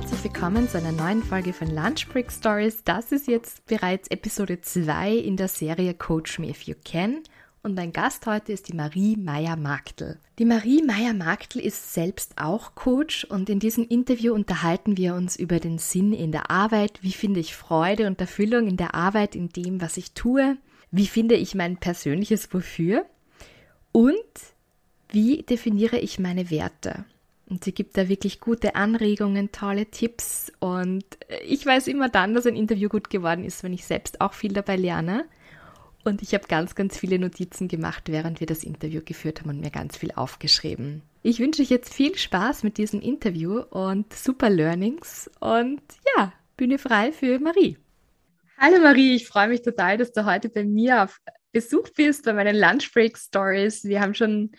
Herzlich willkommen zu einer neuen Folge von Lunch Break Stories. Das ist jetzt bereits Episode 2 in der Serie Coach Me If You Can. Und mein Gast heute ist die Marie Meyer-Marktl. Die Marie Meyer-Marktl ist selbst auch Coach und in diesem Interview unterhalten wir uns über den Sinn in der Arbeit. Wie finde ich Freude und Erfüllung in der Arbeit, in dem, was ich tue? Wie finde ich mein persönliches Wofür? Und wie definiere ich meine Werte? Und sie gibt da wirklich gute Anregungen, tolle Tipps. Und ich weiß immer dann, dass ein Interview gut geworden ist, wenn ich selbst auch viel dabei lerne. Und ich habe ganz, ganz viele Notizen gemacht, während wir das Interview geführt haben und mir ganz viel aufgeschrieben. Ich wünsche euch jetzt viel Spaß mit diesem Interview und super Learnings. Und ja, Bühne frei für Marie. Hallo Marie, ich freue mich total, dass du heute bei mir auf Besuch bist bei meinen Lunchbreak Stories. Wir haben schon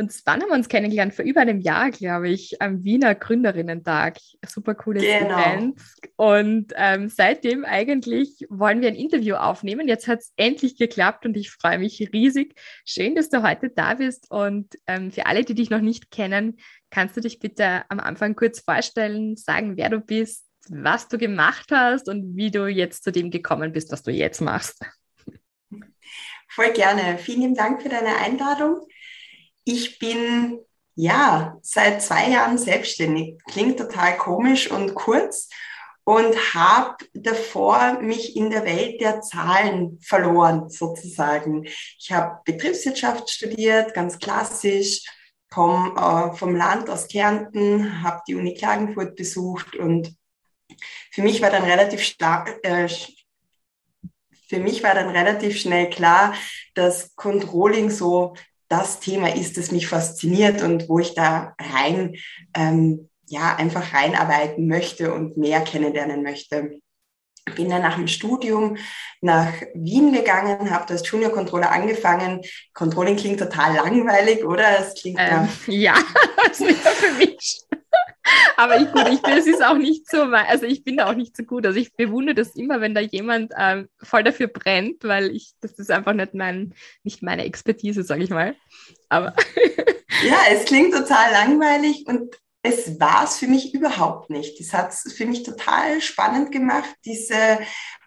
und wann haben wir uns kennengelernt? Vor über einem Jahr, glaube ich, am Wiener Gründerinnentag. Super cooles genau. Event. Und ähm, seitdem eigentlich wollen wir ein Interview aufnehmen. Jetzt hat es endlich geklappt und ich freue mich riesig. Schön, dass du heute da bist. Und ähm, für alle, die dich noch nicht kennen, kannst du dich bitte am Anfang kurz vorstellen, sagen, wer du bist, was du gemacht hast und wie du jetzt zu dem gekommen bist, was du jetzt machst. Voll gerne. Vielen Dank für deine Einladung. Ich bin ja seit zwei Jahren selbstständig. Klingt total komisch und kurz und habe davor mich in der Welt der Zahlen verloren, sozusagen. Ich habe Betriebswirtschaft studiert, ganz klassisch, komme äh, vom Land aus Kärnten, habe die Uni Klagenfurt besucht und für mich war dann relativ stark, äh, für mich war dann relativ schnell klar, dass Controlling so das Thema ist, das mich fasziniert und wo ich da rein, ähm, ja, einfach reinarbeiten möchte und mehr kennenlernen möchte. Bin dann nach dem Studium nach Wien gegangen, habe als Junior Controller angefangen. Controlling klingt total langweilig, oder? Es klingt ähm, ja, also für mich aber ich, gut, ich bin, es ist auch nicht so, also ich bin da auch nicht so gut. Also ich bewundere das immer, wenn da jemand ähm, voll dafür brennt, weil ich, das ist einfach nicht mein, nicht meine Expertise, sage ich mal. Aber. ja, es klingt total langweilig und es war es für mich überhaupt nicht. Das hat es für mich total spannend gemacht, diese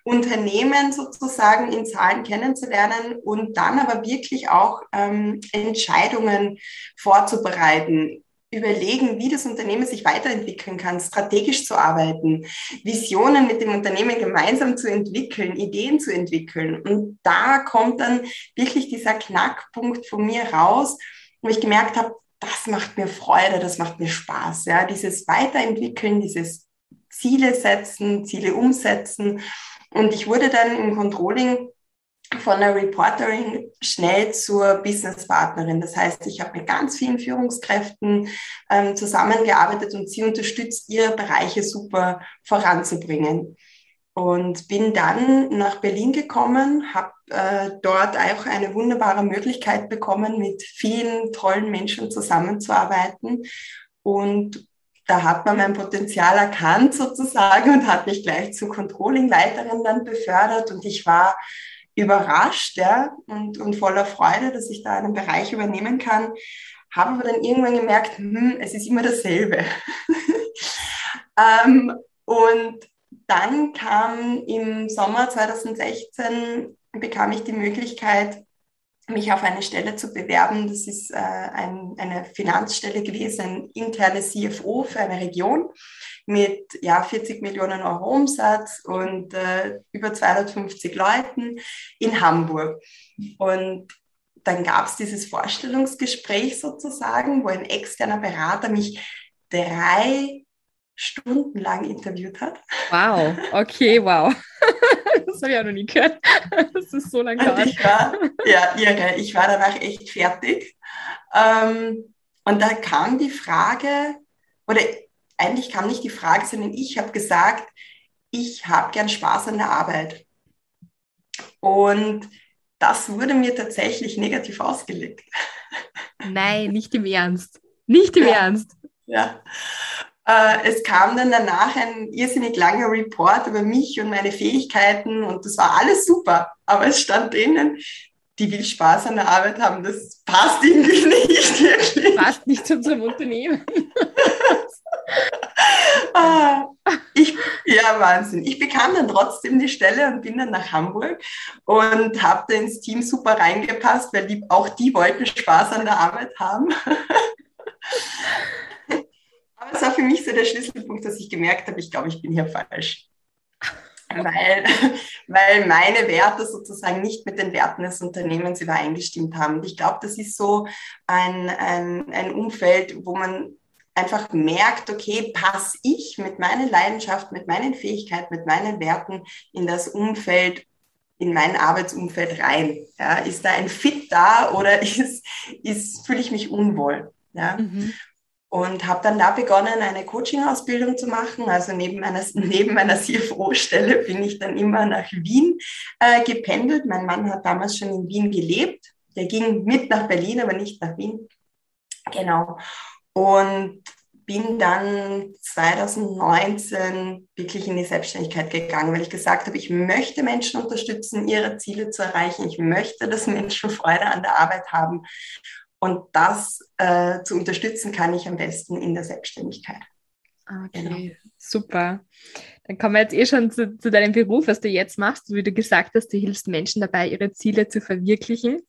Unternehmen sozusagen in Zahlen kennenzulernen und dann aber wirklich auch ähm, Entscheidungen vorzubereiten überlegen, wie das Unternehmen sich weiterentwickeln kann, strategisch zu arbeiten, Visionen mit dem Unternehmen gemeinsam zu entwickeln, Ideen zu entwickeln. Und da kommt dann wirklich dieser Knackpunkt von mir raus, wo ich gemerkt habe, das macht mir Freude, das macht mir Spaß. Ja, dieses Weiterentwickeln, dieses Ziele setzen, Ziele umsetzen. Und ich wurde dann im Controlling von der Reporterin schnell zur Businesspartnerin. Das heißt, ich habe mit ganz vielen Führungskräften ähm, zusammengearbeitet und sie unterstützt, ihre Bereiche super voranzubringen. Und bin dann nach Berlin gekommen, habe äh, dort auch eine wunderbare Möglichkeit bekommen, mit vielen tollen Menschen zusammenzuarbeiten. Und da hat man mein Potenzial erkannt sozusagen und hat mich gleich zur Controlling-Leiterin dann befördert. Und ich war überrascht ja, und, und voller Freude, dass ich da einen Bereich übernehmen kann. Habe aber dann irgendwann gemerkt, hm, es ist immer dasselbe. ähm, und dann kam im Sommer 2016, bekam ich die Möglichkeit, mich auf eine Stelle zu bewerben. Das ist äh, ein, eine Finanzstelle gewesen, ein interne CFO für eine Region mit ja, 40 Millionen Euro Umsatz und äh, über 250 Leuten in Hamburg. Und dann gab es dieses Vorstellungsgespräch sozusagen, wo ein externer Berater mich drei Stunden lang interviewt hat. Wow, okay, wow. Das habe ich auch noch nie gehört. Das ist so lange Und ich war, ja, irre. Ich war danach echt fertig. Ähm, und da kam die Frage, oder eigentlich kam nicht die Frage, sondern ich habe gesagt, ich habe gern Spaß an der Arbeit. Und das wurde mir tatsächlich negativ ausgelegt. Nein, nicht im Ernst. Nicht im ja. Ernst. Ja. Äh, es kam dann danach ein irrsinnig langer Report über mich und meine Fähigkeiten und das war alles super. Aber es stand drinnen, die will Spaß an der Arbeit haben. Das passt irgendwie nicht wirklich. Passt nicht zu unserem Unternehmen. ah, ich, ja, Wahnsinn. Ich bekam dann trotzdem die Stelle und bin dann nach Hamburg und habe da ins Team super reingepasst, weil die, auch die wollten Spaß an der Arbeit haben. Aber es war für mich so der Schlüsselpunkt, dass ich gemerkt habe, ich glaube, ich bin hier falsch. Weil, weil meine Werte sozusagen nicht mit den Werten des Unternehmens übereingestimmt haben. Und ich glaube, das ist so ein, ein, ein Umfeld, wo man einfach merkt, okay, passe ich mit meiner Leidenschaft, mit meinen Fähigkeiten, mit meinen Werten in das Umfeld, in mein Arbeitsumfeld rein? Ja, ist da ein Fit da oder ist, ist, fühle ich mich unwohl? Ja? Mhm. Und habe dann da begonnen, eine Coaching-Ausbildung zu machen. Also neben meiner, neben meiner CFO-Stelle bin ich dann immer nach Wien äh, gependelt. Mein Mann hat damals schon in Wien gelebt. Der ging mit nach Berlin, aber nicht nach Wien. Genau. Und bin dann 2019 wirklich in die Selbstständigkeit gegangen, weil ich gesagt habe, ich möchte Menschen unterstützen, ihre Ziele zu erreichen. Ich möchte, dass Menschen Freude an der Arbeit haben. Und das äh, zu unterstützen kann ich am besten in der Selbstständigkeit. Okay, genau. super. Dann kommen wir jetzt eh schon zu, zu, deinem Beruf, was du jetzt machst. Wie du gesagt hast, du hilfst Menschen dabei, ihre Ziele zu verwirklichen.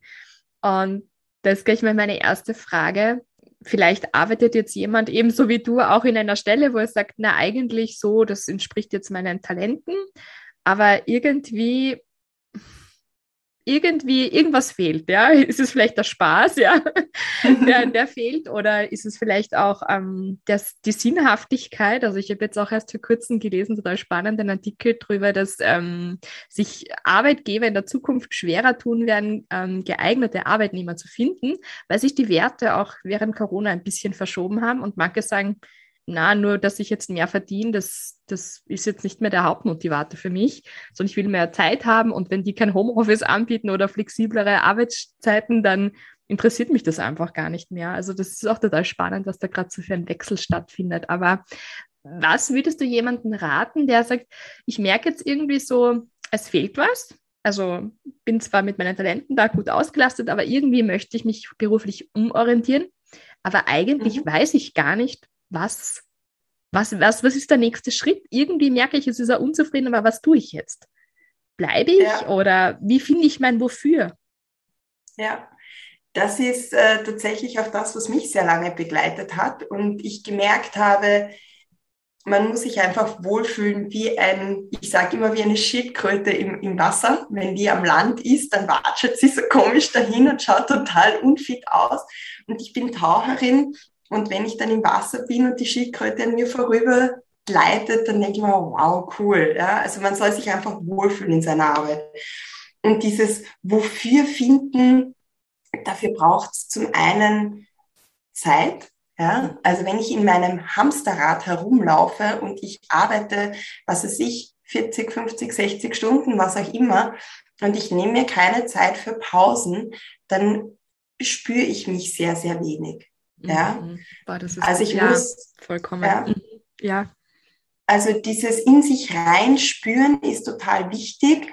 Und das ist gleich mal meine erste Frage vielleicht arbeitet jetzt jemand ebenso wie du auch in einer Stelle, wo er sagt, na eigentlich so, das entspricht jetzt meinen Talenten, aber irgendwie irgendwie irgendwas fehlt, ja. Ist es vielleicht der Spaß, ja, der, der fehlt, oder ist es vielleicht auch ähm, das, die Sinnhaftigkeit? Also ich habe jetzt auch erst vor kurzem gelesen, total spannenden Artikel darüber, dass ähm, sich Arbeitgeber in der Zukunft schwerer tun werden, ähm, geeignete Arbeitnehmer zu finden, weil sich die Werte auch während Corona ein bisschen verschoben haben und manche sagen, na, nur dass ich jetzt mehr verdiene, das, das ist jetzt nicht mehr der Hauptmotivator für mich, sondern ich will mehr Zeit haben und wenn die kein Homeoffice anbieten oder flexiblere Arbeitszeiten, dann interessiert mich das einfach gar nicht mehr. Also das ist auch total spannend, was da gerade so für ein Wechsel stattfindet. Aber was würdest du jemandem raten, der sagt, ich merke jetzt irgendwie so, es fehlt was? Also bin zwar mit meinen Talenten da gut ausgelastet, aber irgendwie möchte ich mich beruflich umorientieren. Aber eigentlich mhm. weiß ich gar nicht, was, was, was, was ist der nächste Schritt? Irgendwie merke ich, es ist er unzufrieden, aber was tue ich jetzt? Bleibe ich ja. oder wie finde ich mein Wofür? Ja, das ist äh, tatsächlich auch das, was mich sehr lange begleitet hat und ich gemerkt habe, man muss sich einfach wohlfühlen wie ein, ich sage immer wie eine Schildkröte im, im Wasser. Wenn die am Land ist, dann watschelt sie so komisch dahin und schaut total unfit aus. Und ich bin Taucherin und wenn ich dann im Wasser bin und die Schildkröte an mir vorüber gleitet, dann denke ich mir, wow, cool. Ja? Also man soll sich einfach wohlfühlen in seiner Arbeit. Und dieses Wofür finden, dafür braucht es zum einen Zeit. Ja? Also wenn ich in meinem Hamsterrad herumlaufe und ich arbeite, was weiß ich, 40, 50, 60 Stunden, was auch immer, und ich nehme mir keine Zeit für Pausen, dann spüre ich mich sehr, sehr wenig. Ja. Mhm. Boah, also ich ja, muss vollkommen. Ja, mhm. ja. Also dieses in sich reinspüren ist total wichtig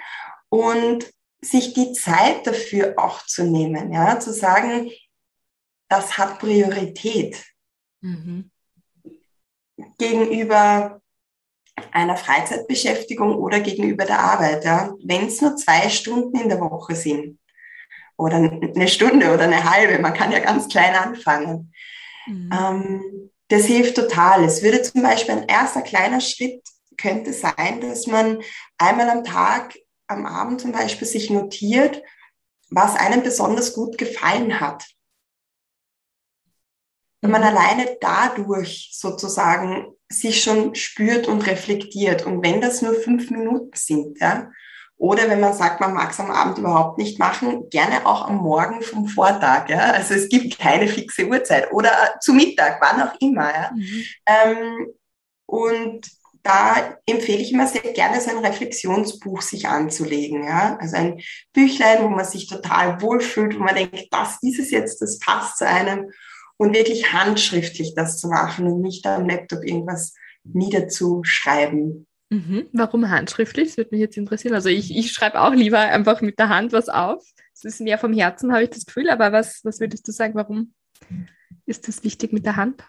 und sich die Zeit dafür auch zu nehmen, ja, zu sagen, das hat Priorität mhm. gegenüber einer Freizeitbeschäftigung oder gegenüber der Arbeit. Ja. Wenn es nur zwei Stunden in der Woche sind, oder eine Stunde oder eine halbe. Man kann ja ganz klein anfangen. Mhm. Ähm, das hilft total. Es würde zum Beispiel ein erster kleiner Schritt könnte sein, dass man einmal am Tag, am Abend zum Beispiel sich notiert, was einem besonders gut gefallen hat. Wenn man mhm. alleine dadurch sozusagen sich schon spürt und reflektiert. Und wenn das nur fünf Minuten sind, ja, oder wenn man sagt, man mag es am Abend überhaupt nicht machen, gerne auch am Morgen vom Vortag. Ja? Also es gibt keine fixe Uhrzeit. Oder zu Mittag, wann auch immer. Ja? Mhm. Ähm, und da empfehle ich immer sehr gerne, so ein Reflexionsbuch sich anzulegen. Ja? Also ein Büchlein, wo man sich total wohlfühlt, wo man denkt, das ist es jetzt, das passt zu einem. Und wirklich handschriftlich das zu machen und nicht am Laptop irgendwas niederzuschreiben. Mhm. Warum handschriftlich? Das würde mich jetzt interessieren. Also ich, ich schreibe auch lieber einfach mit der Hand was auf. Das ist mehr vom Herzen, habe ich das Gefühl. Aber was, was würdest du sagen, warum ist das wichtig mit der Hand?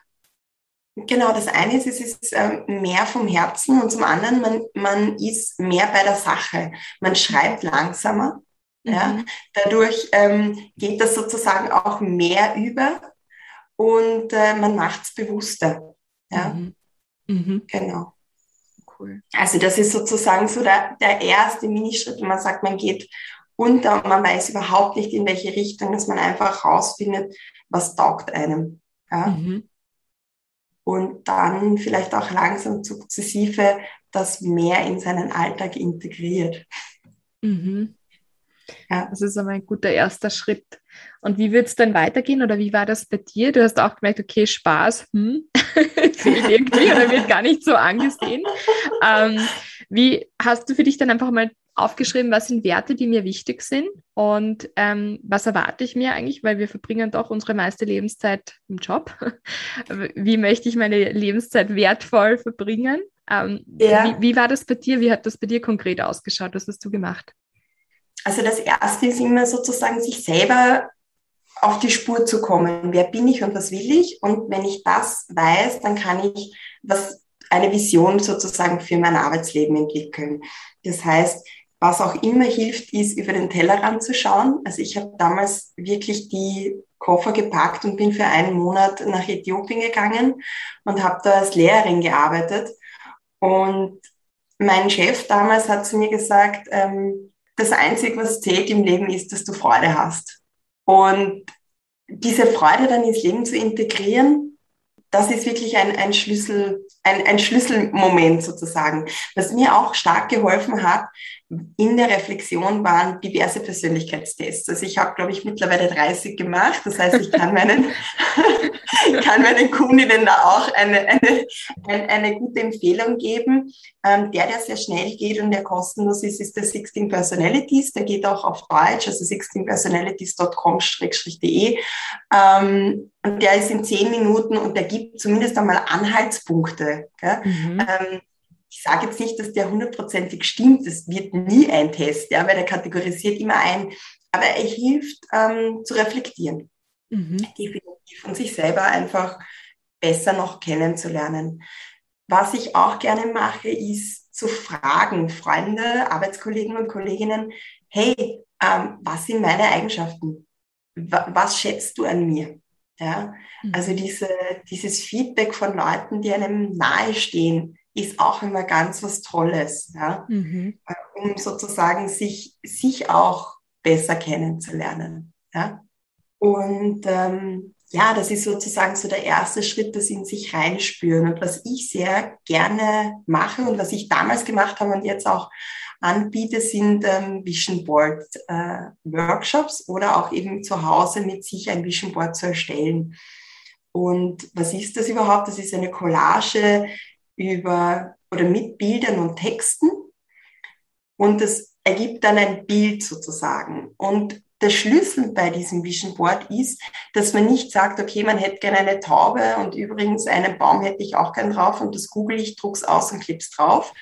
Genau, das eine ist, es ist ähm, mehr vom Herzen und zum anderen, man, man ist mehr bei der Sache. Man schreibt langsamer. Mhm. Ja? Dadurch ähm, geht das sozusagen auch mehr über und äh, man macht es bewusster. Ja? Mhm. Mhm. Genau cool. Also das ist sozusagen so der, der erste Minischritt, wenn man sagt, man geht unter und man weiß überhaupt nicht, in welche Richtung, dass man einfach rausfindet, was taugt einem. Ja? Mhm. Und dann vielleicht auch langsam sukzessive das mehr in seinen Alltag integriert. Mhm. Ja. Das ist einmal ein guter erster Schritt. Und wie wird es dann weitergehen oder wie war das bei dir? Du hast auch gemerkt, okay, Spaß, hm, fehlt irgendwie oder wird gar nicht so angesehen. Ähm, wie hast du für dich dann einfach mal aufgeschrieben, was sind Werte, die mir wichtig sind und ähm, was erwarte ich mir eigentlich, weil wir verbringen doch unsere meiste Lebenszeit im Job. wie möchte ich meine Lebenszeit wertvoll verbringen? Ähm, ja. wie, wie war das bei dir? Wie hat das bei dir konkret ausgeschaut? Was hast du gemacht? Also das Erste ist immer sozusagen, sich selber auf die Spur zu kommen. Wer bin ich und was will ich? Und wenn ich das weiß, dann kann ich was, eine Vision sozusagen für mein Arbeitsleben entwickeln. Das heißt, was auch immer hilft, ist, über den Tellerrand zu schauen. Also ich habe damals wirklich die Koffer gepackt und bin für einen Monat nach Äthiopien gegangen und habe da als Lehrerin gearbeitet. Und mein Chef damals hat zu mir gesagt, ähm, das Einzige, was zählt im Leben, ist, dass du Freude hast. Und diese Freude dann ins Leben zu integrieren, das ist wirklich ein, ein, Schlüssel, ein, ein Schlüsselmoment sozusagen. Was mir auch stark geholfen hat, in der Reflexion waren diverse Persönlichkeitstests. Also ich habe, glaube ich, mittlerweile 30 gemacht. Das heißt, ich kann meinen, kann meinen Kundinnen da auch eine, eine, eine, eine gute Empfehlung geben. Ähm, der, der sehr schnell geht und der kostenlos ist, ist der 16 Personalities. Der geht auch auf Deutsch, also 16personalities.com-de. Ähm, und der ist in 10 Minuten und der gibt zumindest einmal Anhaltspunkte. Mhm. Ähm, ich sage jetzt nicht, dass der hundertprozentig stimmt, das wird nie ein Test, ja, weil er kategorisiert immer ein, aber er hilft ähm, zu reflektieren. Mhm. Definitiv und sich selber einfach besser noch kennenzulernen. Was ich auch gerne mache, ist zu fragen, Freunde, Arbeitskollegen und Kolleginnen, hey, ähm, was sind meine Eigenschaften? was schätzt du an mir? Ja, mhm. also diese, dieses Feedback von Leuten, die einem nahestehen, ist auch immer ganz was Tolles, ja? Mhm. um sozusagen sich, sich auch besser kennenzulernen. Ja? Und ähm, ja, das ist sozusagen so der erste Schritt, das in sich reinspüren. Und was ich sehr gerne mache und was ich damals gemacht habe und jetzt auch anbiete, sind ähm, Vision Board äh, Workshops oder auch eben zu Hause mit sich ein Vision Board zu erstellen. Und was ist das überhaupt? Das ist eine Collage über oder mit Bildern und Texten und das ergibt dann ein Bild sozusagen. Und der Schlüssel bei diesem Vision Board ist, dass man nicht sagt, okay, man hätte gerne eine Taube und übrigens einen Baum hätte ich auch gern drauf und das google ich, druck's aus und klipp's drauf.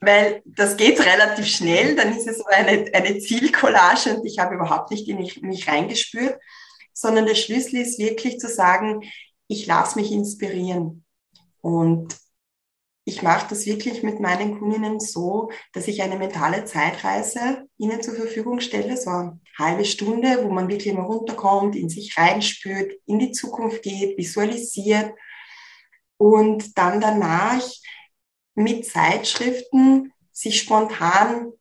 Weil das geht relativ schnell, dann ist es so eine, eine Zielcollage und ich habe überhaupt nicht in mich, mich reingespürt, sondern der Schlüssel ist wirklich zu sagen, ich lasse mich inspirieren. Und ich mache das wirklich mit meinen Kundinnen so, dass ich eine mentale Zeitreise ihnen zur Verfügung stelle, so eine halbe Stunde, wo man wirklich mal runterkommt, in sich reinspürt, in die Zukunft geht, visualisiert und dann danach mit Zeitschriften sich spontan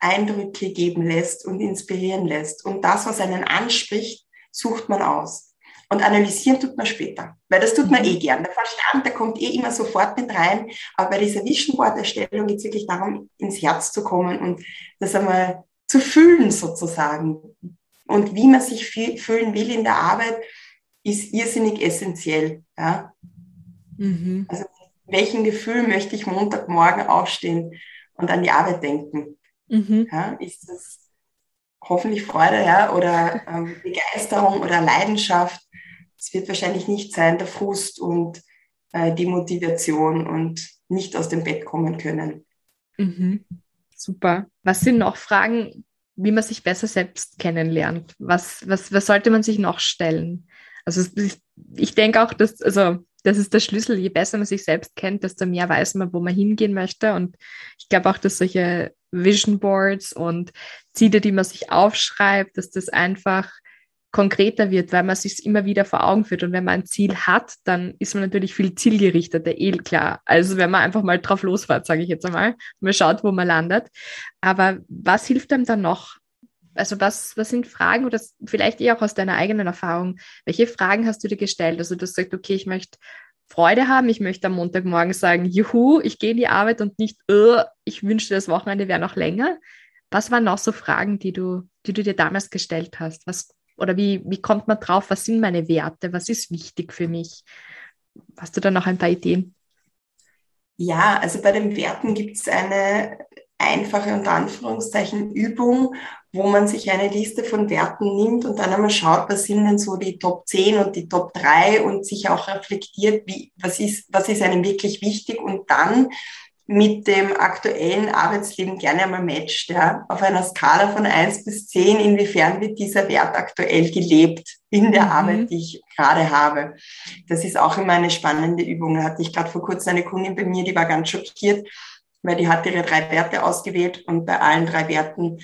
Eindrücke geben lässt und inspirieren lässt. Und das, was einen anspricht, sucht man aus. Und analysieren tut man später, weil das tut man eh gern. Der Verstand, der kommt eh immer sofort mit rein. Aber bei dieser Vision Board Erstellung geht es wirklich darum, ins Herz zu kommen und das einmal zu fühlen sozusagen. Und wie man sich fühlen will in der Arbeit, ist irrsinnig essentiell. Ja? Mhm. Also welchen Gefühl möchte ich Montagmorgen aufstehen und an die Arbeit denken? Mhm. Ja, ist das hoffentlich Freude ja, oder ähm, Begeisterung oder Leidenschaft? Es wird wahrscheinlich nicht sein, der Frust und äh, die Motivation und nicht aus dem Bett kommen können. Mhm. Super. Was sind noch Fragen, wie man sich besser selbst kennenlernt? Was, was, was sollte man sich noch stellen? Also ich, ich denke auch, dass, also das ist der Schlüssel. Je besser man sich selbst kennt, desto mehr weiß man, wo man hingehen möchte. Und ich glaube auch, dass solche Vision Boards und Ziele, die man sich aufschreibt, dass das einfach konkreter wird, weil man sich immer wieder vor Augen führt. Und wenn man ein Ziel hat, dann ist man natürlich viel zielgerichteter, eh klar. Also wenn man einfach mal drauf losfährt, sage ich jetzt einmal, man schaut, wo man landet. Aber was hilft einem dann noch? Also was, was sind Fragen oder vielleicht eher auch aus deiner eigenen Erfahrung? Welche Fragen hast du dir gestellt? Also du sagst, okay, ich möchte Freude haben, ich möchte am Montagmorgen sagen, juhu, ich gehe in die Arbeit und nicht, uh, ich wünschte, das Wochenende wäre noch länger. Was waren noch so Fragen, die du, die du dir damals gestellt hast? Was, oder wie, wie kommt man drauf? Was sind meine Werte? Was ist wichtig für mich? Hast du da noch ein paar Ideen? Ja, also bei den Werten gibt es eine einfache unter Anführungszeichen Übung, wo man sich eine Liste von Werten nimmt und dann einmal schaut, was sind denn so die Top 10 und die Top 3 und sich auch reflektiert, wie, was ist, was ist einem wirklich wichtig und dann mit dem aktuellen Arbeitsleben gerne einmal matcht, ja, auf einer Skala von 1 bis 10, inwiefern wird dieser Wert aktuell gelebt in der mhm. Arbeit, die ich gerade habe. Das ist auch immer eine spannende Übung. Da hatte ich gerade vor kurzem eine Kundin bei mir, die war ganz schockiert, weil die hat ihre drei Werte ausgewählt und bei allen drei Werten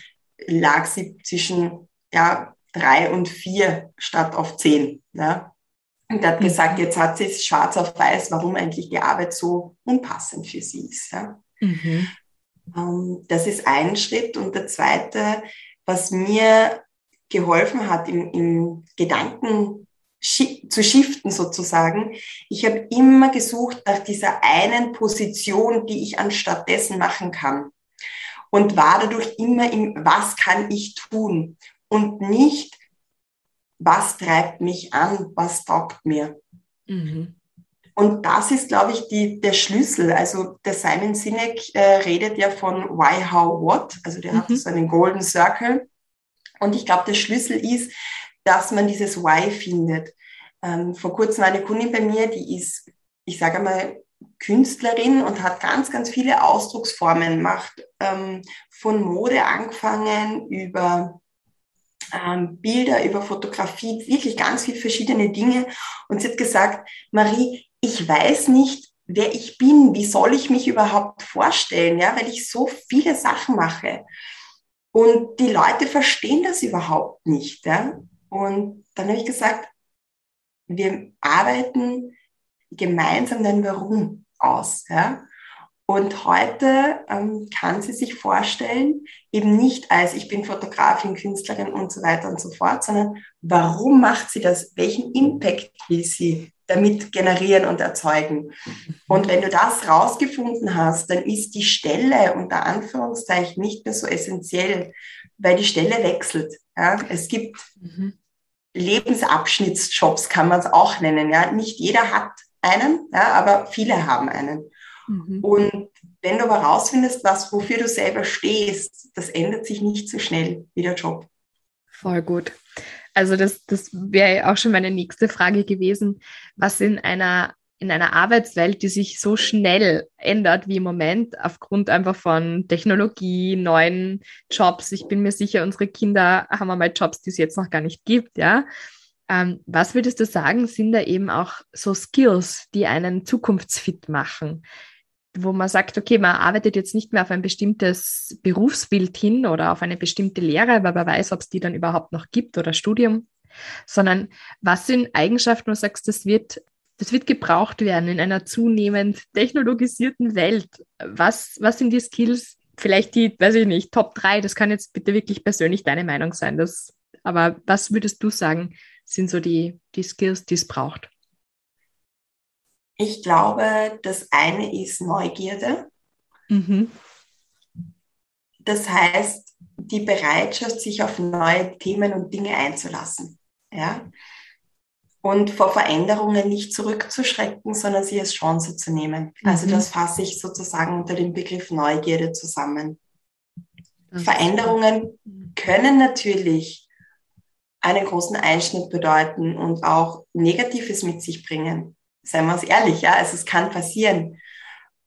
lag sie zwischen ja, drei und vier statt auf zehn. Ja. Und er hat mhm. gesagt, jetzt hat sie es schwarz auf weiß, warum eigentlich die Arbeit so unpassend für sie ist. Ja. Mhm. Ähm, das ist ein Schritt. Und der zweite, was mir geholfen hat im, im Gedanken zu shiften sozusagen. Ich habe immer gesucht nach dieser einen Position, die ich anstatt dessen machen kann und war dadurch immer im, was kann ich tun und nicht, was treibt mich an, was taugt mir. Mhm. Und das ist, glaube ich, die, der Schlüssel. Also der Simon Sinek äh, redet ja von Why, How, What. Also der mhm. hat so einen Golden Circle. Und ich glaube, der Schlüssel ist, dass man dieses Why findet. Ähm, vor kurzem war eine Kundin bei mir, die ist, ich sage mal, Künstlerin und hat ganz, ganz viele Ausdrucksformen, macht ähm, von Mode angefangen über ähm, Bilder, über Fotografie, wirklich ganz viele verschiedene Dinge. Und sie hat gesagt, Marie, ich weiß nicht, wer ich bin, wie soll ich mich überhaupt vorstellen, ja, weil ich so viele Sachen mache. Und die Leute verstehen das überhaupt nicht. Ja? Und dann habe ich gesagt, wir arbeiten gemeinsam dein Warum aus. Ja? Und heute ähm, kann sie sich vorstellen, eben nicht als ich bin Fotografin, Künstlerin und so weiter und so fort, sondern warum macht sie das? Welchen Impact will sie damit generieren und erzeugen? Und wenn du das rausgefunden hast, dann ist die Stelle unter Anführungszeichen nicht mehr so essentiell, weil die Stelle wechselt. Ja? Es gibt mhm. Lebensabschnittsjobs, kann man es auch nennen. Ja? Nicht jeder hat einen, ja, aber viele haben einen. Mhm. Und wenn du aber rausfindest, was, wofür du selber stehst, das ändert sich nicht so schnell wie der Job. Voll gut. Also das, das wäre auch schon meine nächste Frage gewesen. Was in einer, in einer Arbeitswelt, die sich so schnell ändert wie im Moment, aufgrund einfach von Technologie, neuen Jobs. Ich bin mir sicher, unsere Kinder haben einmal Jobs, die es jetzt noch gar nicht gibt, ja. Ähm, was würdest du sagen, sind da eben auch so Skills, die einen zukunftsfit machen? Wo man sagt, okay, man arbeitet jetzt nicht mehr auf ein bestimmtes Berufsbild hin oder auf eine bestimmte Lehre, weil man weiß, ob es die dann überhaupt noch gibt oder Studium, sondern was sind Eigenschaften, wo du sagst, das wird, das wird gebraucht werden in einer zunehmend technologisierten Welt? Was, was sind die Skills, vielleicht die, weiß ich nicht, Top 3, das kann jetzt bitte wirklich persönlich deine Meinung sein. Das, aber was würdest du sagen, sind so die, die Skills, die es braucht? Ich glaube, das eine ist Neugierde. Mhm. Das heißt, die Bereitschaft, sich auf neue Themen und Dinge einzulassen. Ja? Und vor Veränderungen nicht zurückzuschrecken, sondern sie als Chance zu nehmen. Also mhm. das fasse ich sozusagen unter dem Begriff Neugierde zusammen. Das Veränderungen können natürlich einen großen Einschnitt bedeuten und auch Negatives mit sich bringen. Seien wir uns ehrlich, ja, also es kann passieren.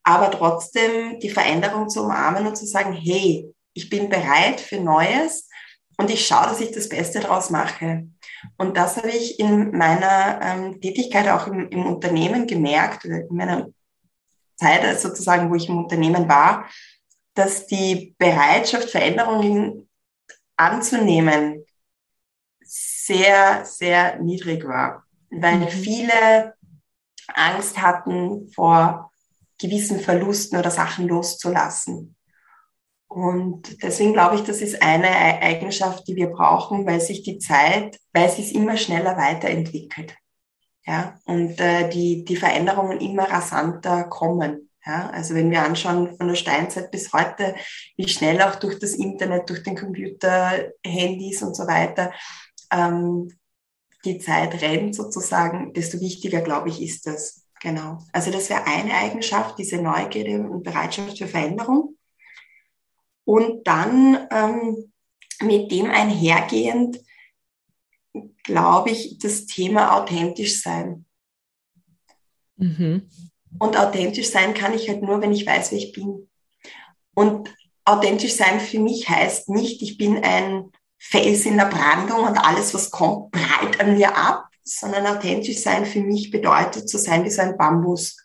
Aber trotzdem die Veränderung zu umarmen und zu sagen, hey, ich bin bereit für Neues und ich schaue, dass ich das Beste daraus mache. Und das habe ich in meiner ähm, Tätigkeit auch im, im, Unternehmen gemerkt, in meiner Zeit sozusagen, wo ich im Unternehmen war, dass die Bereitschaft, Veränderungen anzunehmen, sehr, sehr niedrig war, weil mhm. viele Angst hatten vor gewissen Verlusten oder Sachen loszulassen. Und deswegen glaube ich, das ist eine Eigenschaft, die wir brauchen, weil sich die Zeit, weil es immer schneller weiterentwickelt. Ja, und äh, die, die Veränderungen immer rasanter kommen. Ja, also wenn wir anschauen von der Steinzeit bis heute, wie schnell auch durch das Internet, durch den Computer, Handys und so weiter ähm, die Zeit rennt sozusagen, desto wichtiger, glaube ich, ist das. Genau. Also das wäre eine Eigenschaft, diese Neugierde und Bereitschaft für Veränderung. Und dann ähm, mit dem einhergehend, glaube ich, das Thema authentisch sein. Mhm. Und authentisch sein kann ich halt nur, wenn ich weiß, wer ich bin. Und authentisch sein für mich heißt nicht, ich bin ein Fels in der Brandung und alles, was kommt, prallt an mir ab, sondern authentisch sein für mich bedeutet zu sein wie so ein Bambus.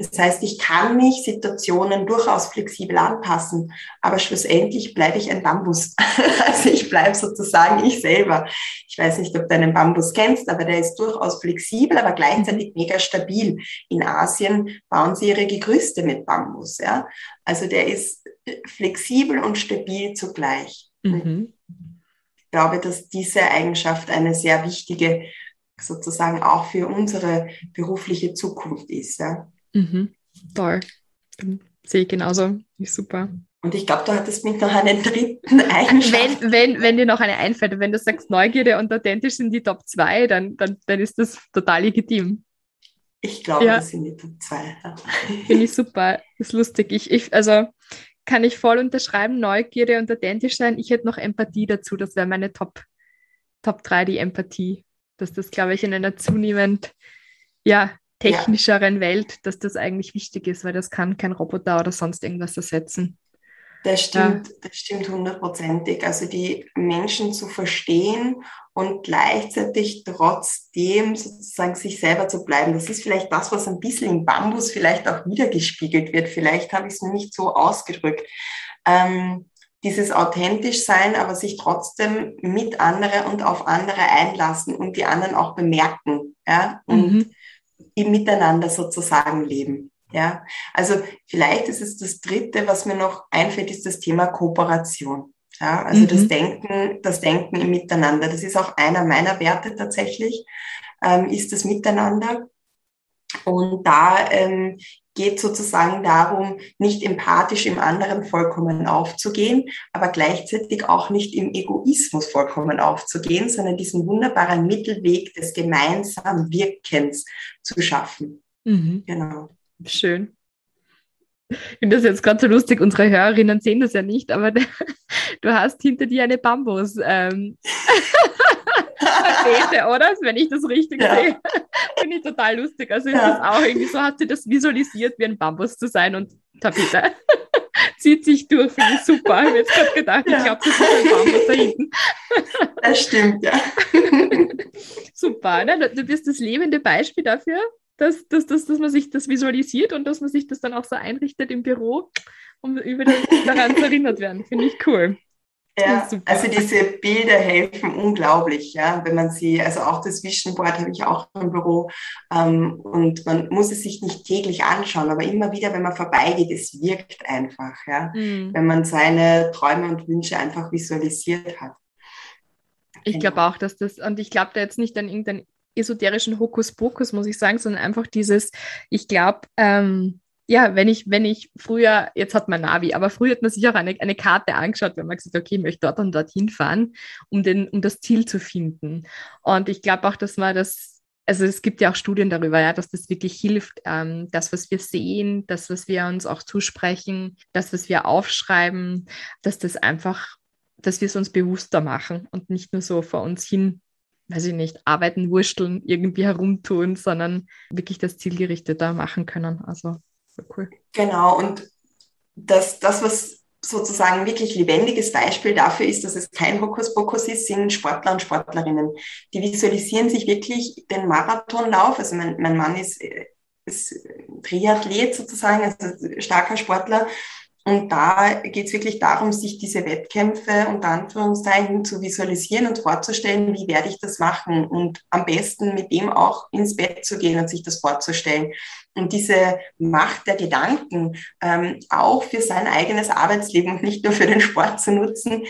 Das heißt, ich kann mich Situationen durchaus flexibel anpassen, aber schlussendlich bleibe ich ein Bambus. also ich bleibe sozusagen ich selber. Ich weiß nicht, ob du einen Bambus kennst, aber der ist durchaus flexibel, aber gleichzeitig mega stabil. In Asien bauen sie ihre Gegrüste mit Bambus. Ja? Also der ist flexibel und stabil zugleich. Mhm. Ich glaube, dass diese Eigenschaft eine sehr wichtige sozusagen auch für unsere berufliche Zukunft ist. Ja? Mhm. Toll. Sehe ich genauso. Ist super. Und ich glaube, du hattest mich noch einen dritten Eigenschaft. Wenn, wenn, wenn dir noch eine einfällt, wenn du sagst, Neugierde und authentisch sind die Top 2, dann, dann, dann ist das total legitim. Ich glaube, ja. das sind die Top 2. Ja. Finde ich super. ist lustig. Ich, ich, also kann ich voll unterschreiben, Neugierde und authentisch sein. Ich hätte noch Empathie dazu. Das wäre meine Top, Top 3, die Empathie. Dass das, glaube ich, in einer zunehmend ja, technischeren ja. Welt, dass das eigentlich wichtig ist, weil das kann kein Roboter oder sonst irgendwas ersetzen. Das stimmt, ja. das stimmt hundertprozentig. Also die Menschen zu verstehen und gleichzeitig trotzdem sozusagen sich selber zu bleiben. Das ist vielleicht das, was ein bisschen im Bambus vielleicht auch wiedergespiegelt wird. Vielleicht habe ich es mir nicht so ausgedrückt. Ähm, dieses authentisch sein, aber sich trotzdem mit andere und auf andere einlassen und die anderen auch bemerken. Ja? Und mhm im Miteinander sozusagen leben. Ja, also vielleicht ist es das dritte, was mir noch einfällt, ist das Thema Kooperation. Ja, also mhm. das Denken, das Denken im Miteinander. Das ist auch einer meiner Werte tatsächlich, ähm, ist das Miteinander. Und da ähm, geht sozusagen darum, nicht empathisch im anderen vollkommen aufzugehen, aber gleichzeitig auch nicht im Egoismus vollkommen aufzugehen, sondern diesen wunderbaren Mittelweg des gemeinsamen Wirkens zu schaffen. Mhm. Genau. Schön. Ich finde das jetzt gerade so lustig. Unsere Hörerinnen sehen das ja nicht, aber du hast hinter dir eine Bambus. Ähm. Tapete, oder? Wenn ich das richtig ja. sehe. Finde ich total lustig. Also ist ja. das auch irgendwie so, hat sie das visualisiert, wie ein Bambus zu sein und Tapete. Zieht sich durch, finde ich super. Ich habe jetzt gerade gedacht, ja. ich glaube, das ist ein Bambus da hinten. Das stimmt, ja. Super. Ne? Du bist das lebende Beispiel dafür, dass, dass, dass, dass man sich das visualisiert und dass man sich das dann auch so einrichtet im Büro, um über das, daran zu erinnert werden. Finde ich cool. Ja, also diese Bilder helfen unglaublich, ja, wenn man sie, also auch das Vision Board habe ich auch im Büro ähm, und man muss es sich nicht täglich anschauen, aber immer wieder, wenn man vorbeigeht, es wirkt einfach, ja, mhm. wenn man seine Träume und Wünsche einfach visualisiert hat. Ich glaube genau. auch, dass das, und ich glaube da jetzt nicht an irgendeinen esoterischen Hokuspokus, muss ich sagen, sondern einfach dieses, ich glaube, ähm, ja, wenn ich, wenn ich früher, jetzt hat man Navi, aber früher hat man sich auch eine, eine Karte angeschaut, wenn man gesagt okay, ich möchte dort und dorthin fahren, um, den, um das Ziel zu finden. Und ich glaube auch, dass man das, also es gibt ja auch Studien darüber, ja, dass das wirklich hilft, ähm, das, was wir sehen, das, was wir uns auch zusprechen, das, was wir aufschreiben, dass das einfach, dass wir es uns bewusster machen und nicht nur so vor uns hin weiß ich nicht, arbeiten, wursteln, irgendwie herumtun, sondern wirklich das zielgerichteter machen können. Also cool. Genau, und das, das, was sozusagen wirklich lebendiges Beispiel dafür ist, dass es kein Hokuspokus ist, sind Sportler und Sportlerinnen. Die visualisieren sich wirklich den Marathonlauf. Also mein, mein Mann ist, ist Triathlet sozusagen, also starker Sportler. Und da geht es wirklich darum, sich diese Wettkämpfe unter Anführungszeichen zu visualisieren und vorzustellen, wie werde ich das machen und am besten mit dem auch ins Bett zu gehen und sich das vorzustellen. Und diese Macht der Gedanken ähm, auch für sein eigenes Arbeitsleben und nicht nur für den Sport zu nutzen,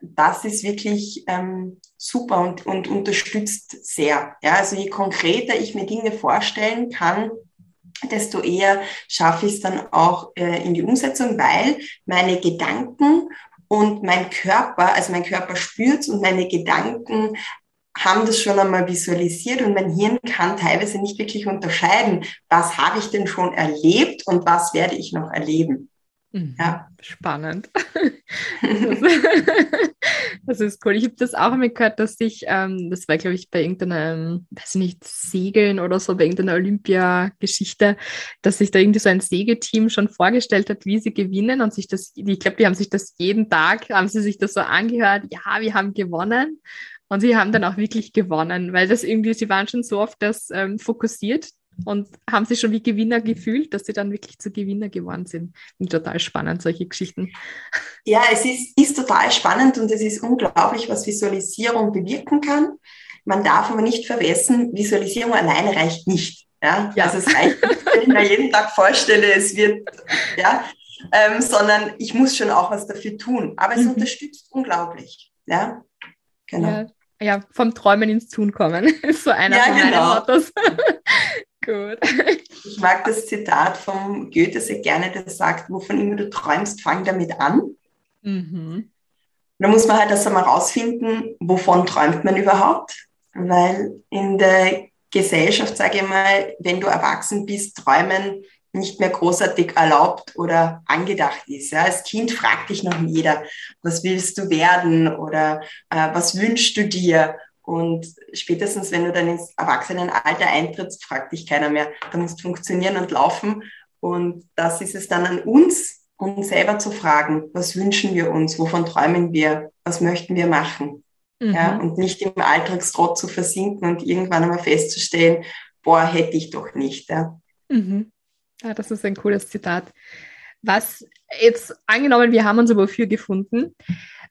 das ist wirklich ähm, super und, und unterstützt sehr. Ja, also je konkreter ich mir Dinge vorstellen kann, desto eher schaffe ich es dann auch äh, in die Umsetzung, weil meine Gedanken und mein Körper, also mein Körper spürt und meine Gedanken haben das schon einmal visualisiert und mein Hirn kann teilweise nicht wirklich unterscheiden, was habe ich denn schon erlebt und was werde ich noch erleben. Mhm. Ja. Spannend. Das, ist cool. Ich habe das auch einmal gehört, dass sich, ähm, das war, glaube ich, bei irgendeinem, weiß ich nicht, Segeln oder so, bei irgendeiner Olympiageschichte, dass sich da irgendwie so ein Segelteam schon vorgestellt hat, wie sie gewinnen und sich das, ich glaube, die haben sich das jeden Tag, haben sie sich das so angehört, ja, wir haben gewonnen. Und sie haben dann auch wirklich gewonnen, weil das irgendwie, sie waren schon so auf das ähm, fokussiert, und haben sich schon wie Gewinner gefühlt, dass sie dann wirklich zu Gewinner geworden sind. Und total spannend, solche Geschichten. Ja, es ist, ist total spannend und es ist unglaublich, was Visualisierung bewirken kann. Man darf aber nicht vergessen, Visualisierung alleine reicht nicht. Ja? ja. Also es reicht nicht, wenn ich mir jeden Tag vorstelle, es wird, ja, ähm, sondern ich muss schon auch was dafür tun. Aber es mhm. unterstützt unglaublich. Ja, genau. Ja. Ja, vom Träumen ins Tun kommen, ist so einer ja, von meinen genau. Mottos. Gut. Ich mag das Zitat vom Goethe sehr gerne, der sagt, wovon immer du träumst, fang damit an. Mhm. Da muss man halt erst einmal rausfinden, wovon träumt man überhaupt. Weil in der Gesellschaft, sage ich mal, wenn du erwachsen bist, träumen nicht mehr großartig erlaubt oder angedacht ist. Ja, als Kind fragt dich noch jeder, was willst du werden oder äh, was wünschst du dir? Und spätestens, wenn du dann ins Erwachsenenalter eintrittst, fragt dich keiner mehr. Da musst funktionieren und laufen. Und das ist es dann an uns, uns selber zu fragen, was wünschen wir uns, wovon träumen wir, was möchten wir machen. Mhm. Ja, und nicht im Alltagstrott zu versinken und irgendwann einmal festzustellen, boah, hätte ich doch nicht. Ja. Mhm. ja, das ist ein cooles Zitat. Was jetzt angenommen, wir haben uns aber für gefunden.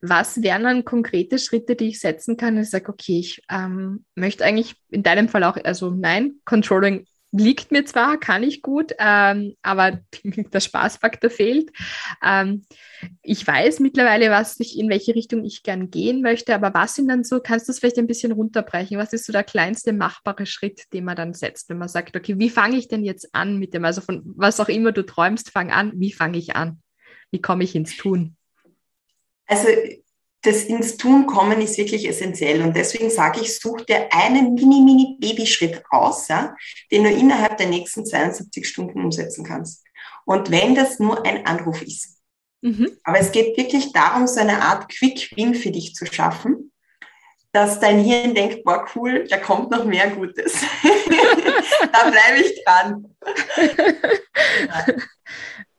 Was wären dann konkrete Schritte, die ich setzen kann? Ich sage, okay, ich ähm, möchte eigentlich in deinem Fall auch, also nein, Controlling liegt mir zwar, kann ich gut, ähm, aber der Spaßfaktor fehlt. Ähm, ich weiß mittlerweile, was ich, in welche Richtung ich gern gehen möchte, aber was sind dann so, kannst du es vielleicht ein bisschen runterbrechen? Was ist so der kleinste machbare Schritt, den man dann setzt, wenn man sagt, okay, wie fange ich denn jetzt an mit dem, also von was auch immer du träumst, fang an, wie fange ich an? Wie komme ich ins Tun? Also das ins Tun kommen ist wirklich essentiell. Und deswegen sage ich, such dir einen mini-mini-Babyschritt raus, ja, den du innerhalb der nächsten 72 Stunden umsetzen kannst. Und wenn das nur ein Anruf ist. Mhm. Aber es geht wirklich darum, so eine Art Quick-Win für dich zu schaffen, dass dein Hirn denkt, boah, cool, da kommt noch mehr Gutes. da bleibe ich dran.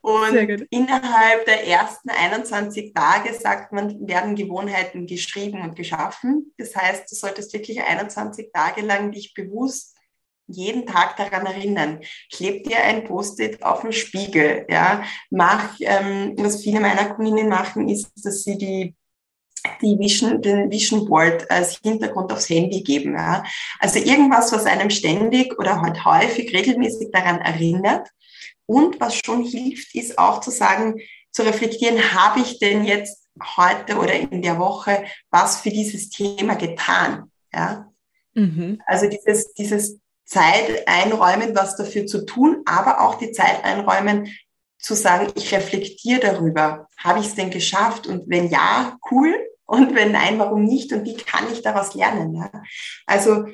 Und innerhalb der ersten 21 Tage, sagt man, werden Gewohnheiten geschrieben und geschaffen. Das heißt, du solltest wirklich 21 Tage lang dich bewusst jeden Tag daran erinnern. Kleb dir ein Post-it auf den Spiegel. Ja, mach, ähm, was viele meiner Kundinnen machen, ist, dass sie die die Vision, den Vision Board als Hintergrund aufs Handy geben. Ja. Also irgendwas, was einem ständig oder halt häufig regelmäßig daran erinnert. Und was schon hilft, ist auch zu sagen, zu reflektieren, habe ich denn jetzt heute oder in der Woche was für dieses Thema getan? Ja. Mhm. Also dieses, dieses Zeit einräumen, was dafür zu tun, aber auch die Zeit einräumen, zu sagen, ich reflektiere darüber. Habe ich es denn geschafft? Und wenn ja, cool. Und wenn nein, warum nicht? Und wie kann ich daraus lernen? Ja? Also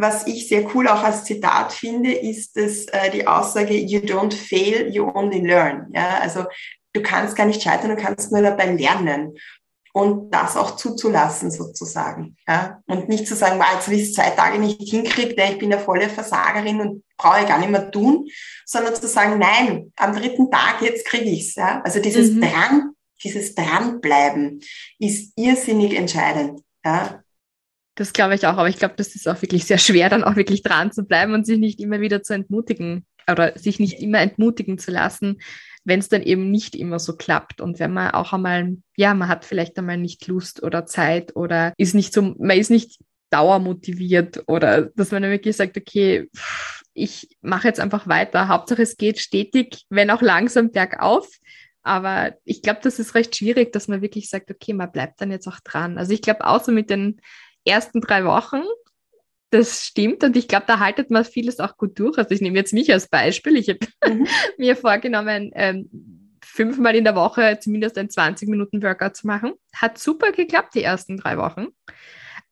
was ich sehr cool auch als Zitat finde, ist das, äh, die Aussage, you don't fail, you only learn. Ja? Also du kannst gar nicht scheitern, du kannst nur dabei lernen. Und das auch zuzulassen sozusagen. Ja? Und nicht zu sagen, jetzt will ich zwei Tage nicht hinkriegt, ich bin eine volle Versagerin und brauche ich gar nicht mehr tun, sondern zu sagen, nein, am dritten Tag, jetzt kriege ich's. Ja? Also dieses mhm. Dran, dieses Dranbleiben ist irrsinnig entscheidend. Ja? Das glaube ich auch, aber ich glaube, das ist auch wirklich sehr schwer, dann auch wirklich dran zu bleiben und sich nicht immer wieder zu entmutigen oder sich nicht immer entmutigen zu lassen, wenn es dann eben nicht immer so klappt und wenn man auch einmal, ja, man hat vielleicht einmal nicht Lust oder Zeit oder ist nicht so, man ist nicht dauermotiviert oder dass man dann wirklich sagt, okay, ich mache jetzt einfach weiter. Hauptsache es geht stetig, wenn auch langsam bergauf. Aber ich glaube, das ist recht schwierig, dass man wirklich sagt, okay, man bleibt dann jetzt auch dran. Also ich glaube, außer mit den ersten drei Wochen, das stimmt und ich glaube, da haltet man vieles auch gut durch. Also ich nehme jetzt mich als Beispiel. Ich habe mhm. mir vorgenommen, ähm, fünfmal in der Woche zumindest ein 20 Minuten Workout zu machen. Hat super geklappt die ersten drei Wochen.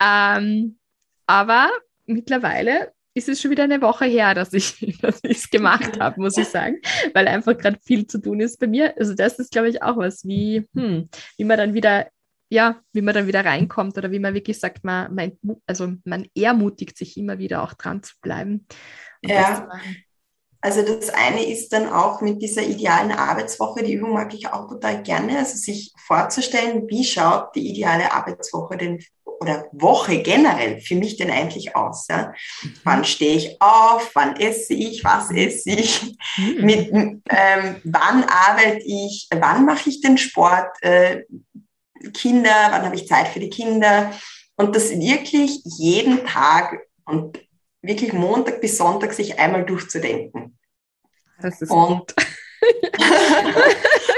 Ähm, aber mittlerweile ist es schon wieder eine Woche her, dass ich es gemacht habe, muss ich sagen, weil einfach gerade viel zu tun ist bei mir. Also das ist, glaube ich, auch was, wie, hm, wie man dann wieder ja, wie man dann wieder reinkommt oder wie man wirklich sagt, man, man, also man ermutigt sich immer wieder auch dran zu bleiben. Ja. Also das eine ist dann auch mit dieser idealen Arbeitswoche, die Übung mag ich auch total gerne, also sich vorzustellen, wie schaut die ideale Arbeitswoche denn oder Woche generell für mich denn eigentlich aus? Ja? Mhm. Wann stehe ich auf? Wann esse ich? Was esse ich? Mhm. Mit, ähm, wann arbeite ich? Wann mache ich den Sport? Äh, Kinder, wann habe ich Zeit für die Kinder und das wirklich jeden Tag und wirklich Montag bis Sonntag sich einmal durchzudenken. Das ist und gut.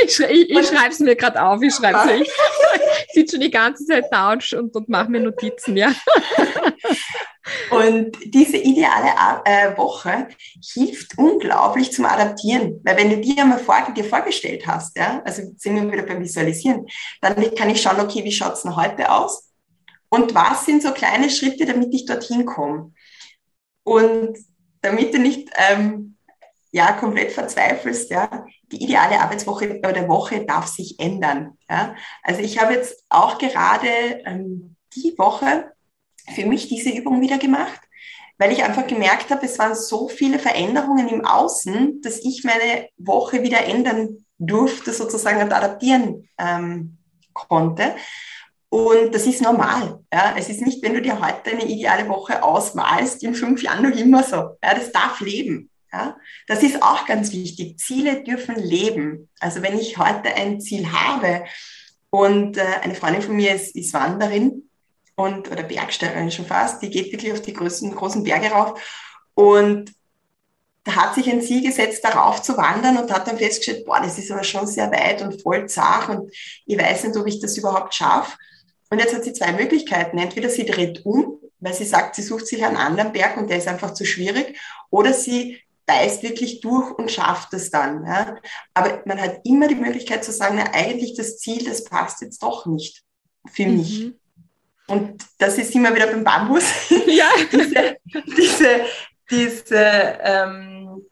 ich, ich, ich schreibe es mir gerade auf, ich schreibe es. Ich, ich sitze schon die ganze Zeit da und, und mache mir Notizen, ja. Und diese ideale äh, Woche hilft unglaublich zum Adaptieren. Weil wenn du dir einmal vor, dir vorgestellt hast, ja, also sind wir wieder beim Visualisieren, dann kann ich schauen, okay, wie schaut es denn heute aus? Und was sind so kleine Schritte, damit ich dorthin komme? Und damit du nicht ähm, ja, komplett verzweifelst, ja, die ideale Arbeitswoche oder Woche darf sich ändern. Ja. Also ich habe jetzt auch gerade ähm, die Woche für mich diese Übung wieder gemacht, weil ich einfach gemerkt habe, es waren so viele Veränderungen im Außen, dass ich meine Woche wieder ändern durfte, sozusagen und adaptieren ähm, konnte. Und das ist normal. Ja. Es ist nicht, wenn du dir heute eine ideale Woche ausmalst, in fünf Jahren noch immer so. Ja, das darf leben. Ja. Das ist auch ganz wichtig. Ziele dürfen leben. Also wenn ich heute ein Ziel habe und äh, eine Freundin von mir ist, ist Wanderin, und, oder Bergsteigerin schon fast, die geht wirklich auf die größten, großen Berge rauf und da hat sich ein Ziel gesetzt, darauf zu wandern und hat dann festgestellt, boah, das ist aber schon sehr weit und voll zart und ich weiß nicht, ob ich das überhaupt schaffe. Und jetzt hat sie zwei Möglichkeiten. Entweder sie dreht um, weil sie sagt, sie sucht sich einen anderen Berg und der ist einfach zu schwierig, oder sie beißt wirklich durch und schafft es dann. Ja. Aber man hat immer die Möglichkeit zu sagen, na, eigentlich das Ziel, das passt jetzt doch nicht für mhm. mich. Und das ist immer wieder beim Bambus. Ja. diese, diese, diese ähm,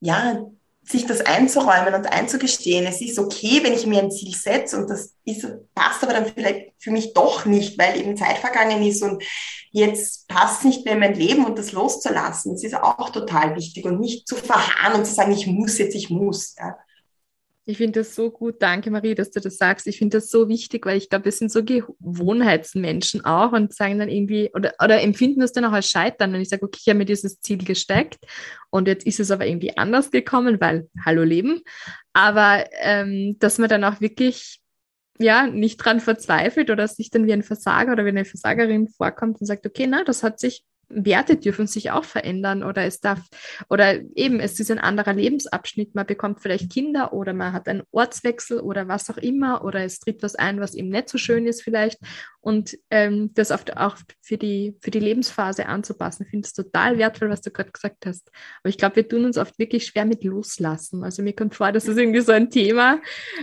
ja, sich das einzuräumen und einzugestehen. Es ist okay, wenn ich mir ein Ziel setze und das ist, passt aber dann vielleicht für mich doch nicht, weil eben Zeit vergangen ist und jetzt passt nicht mehr in mein Leben und das loszulassen. Das ist auch total wichtig und nicht zu verharren und zu sagen, ich muss jetzt, ich muss. Ja. Ich finde das so gut. Danke, Marie, dass du das sagst. Ich finde das so wichtig, weil ich glaube, wir sind so Gewohnheitsmenschen auch und sagen dann irgendwie oder, oder empfinden das dann auch als Scheitern. Wenn ich sage, okay, ich habe mir dieses Ziel gesteckt und jetzt ist es aber irgendwie anders gekommen, weil Hallo Leben. Aber ähm, dass man dann auch wirklich ja, nicht dran verzweifelt oder sich dann wie ein Versager oder wie eine Versagerin vorkommt und sagt, okay, na, das hat sich Werte dürfen sich auch verändern oder es darf, oder eben, es ist ein anderer Lebensabschnitt. Man bekommt vielleicht Kinder oder man hat einen Ortswechsel oder was auch immer oder es tritt was ein, was eben nicht so schön ist vielleicht. Und ähm, das oft auch für die, für die Lebensphase anzupassen, finde ich total wertvoll, was du gerade gesagt hast. Aber ich glaube, wir tun uns oft wirklich schwer mit Loslassen. Also mir kommt vor, das ist irgendwie so ein Thema.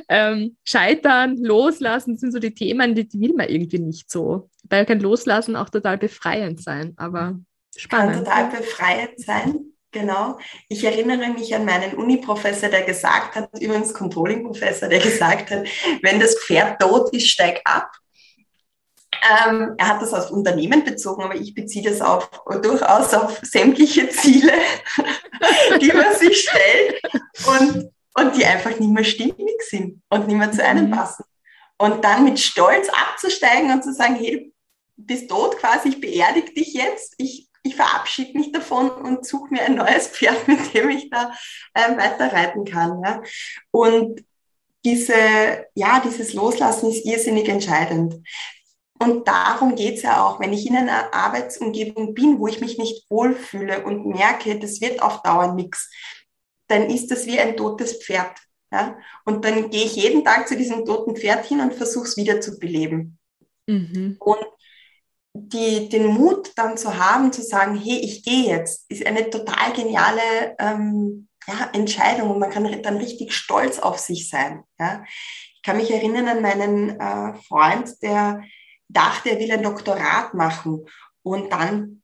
Ähm, Scheitern, Loslassen sind so die Themen, die, die will man irgendwie nicht so. Weil kann Loslassen auch total befreiend sein. Aber spannend. Kann total befreiend sein. Genau. Ich erinnere mich an meinen Uni-Professor, der gesagt hat, übrigens Controlling-Professor, der gesagt hat, wenn das Pferd tot ist, steig ab. Ähm, er hat das auf Unternehmen bezogen, aber ich beziehe das auf, durchaus auf sämtliche Ziele, die man sich stellt und, und die einfach nicht mehr stimmig sind und nicht mehr zu einem mhm. passen. Und dann mit Stolz abzusteigen und zu sagen, hey, du bist tot quasi, ich beerdige dich jetzt, ich, ich verabschiede mich davon und suche mir ein neues Pferd, mit dem ich da äh, weiter reiten kann. Ja. Und diese, ja, dieses Loslassen ist irrsinnig entscheidend. Und darum geht's ja auch, wenn ich in einer Arbeitsumgebung bin, wo ich mich nicht wohlfühle und merke, das wird auf Dauer nichts, dann ist das wie ein totes Pferd. Ja? Und dann gehe ich jeden Tag zu diesem toten Pferd hin und versuche es wieder zu beleben. Mhm. Und die, den Mut dann zu haben, zu sagen, hey, ich gehe jetzt, ist eine total geniale ähm, ja, Entscheidung und man kann dann richtig stolz auf sich sein. Ja? Ich kann mich erinnern an meinen äh, Freund, der dachte, er will ein Doktorat machen und dann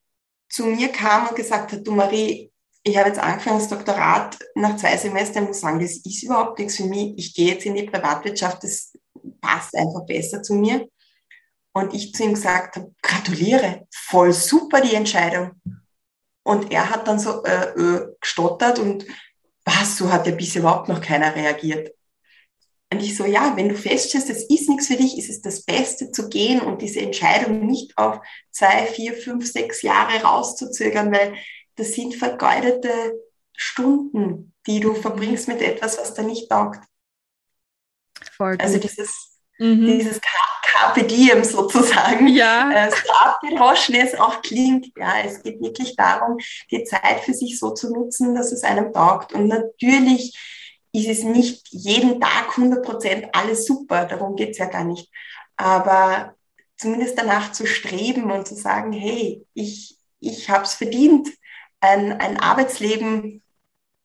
zu mir kam und gesagt hat, du Marie, ich habe jetzt angefangen, das Doktorat nach zwei Semestern, muss sagen, das ist überhaupt nichts für mich. Ich gehe jetzt in die Privatwirtschaft, das passt einfach besser zu mir. Und ich zu ihm gesagt habe, gratuliere, voll super die Entscheidung. Und er hat dann so äh, äh, gestottert und was, so hat ja bis überhaupt noch keiner reagiert. Und ich so, ja, wenn du feststellst, es ist nichts für dich, ist es das Beste zu gehen und diese Entscheidung nicht auf zwei, vier, fünf, sechs Jahre rauszuzögern, weil das sind vergeudete Stunden, die du verbringst mit etwas, was da nicht taugt. Voll also dieses, mhm. dieses Carpe Diem sozusagen, ja. äh, so abgedroschen es auch klingt. Ja, es geht wirklich darum, die Zeit für sich so zu nutzen, dass es einem taugt. Und natürlich ist es nicht jeden Tag 100% alles super, darum geht es ja gar nicht. Aber zumindest danach zu streben und zu sagen, hey, ich, ich habe es verdient, ein, ein Arbeitsleben,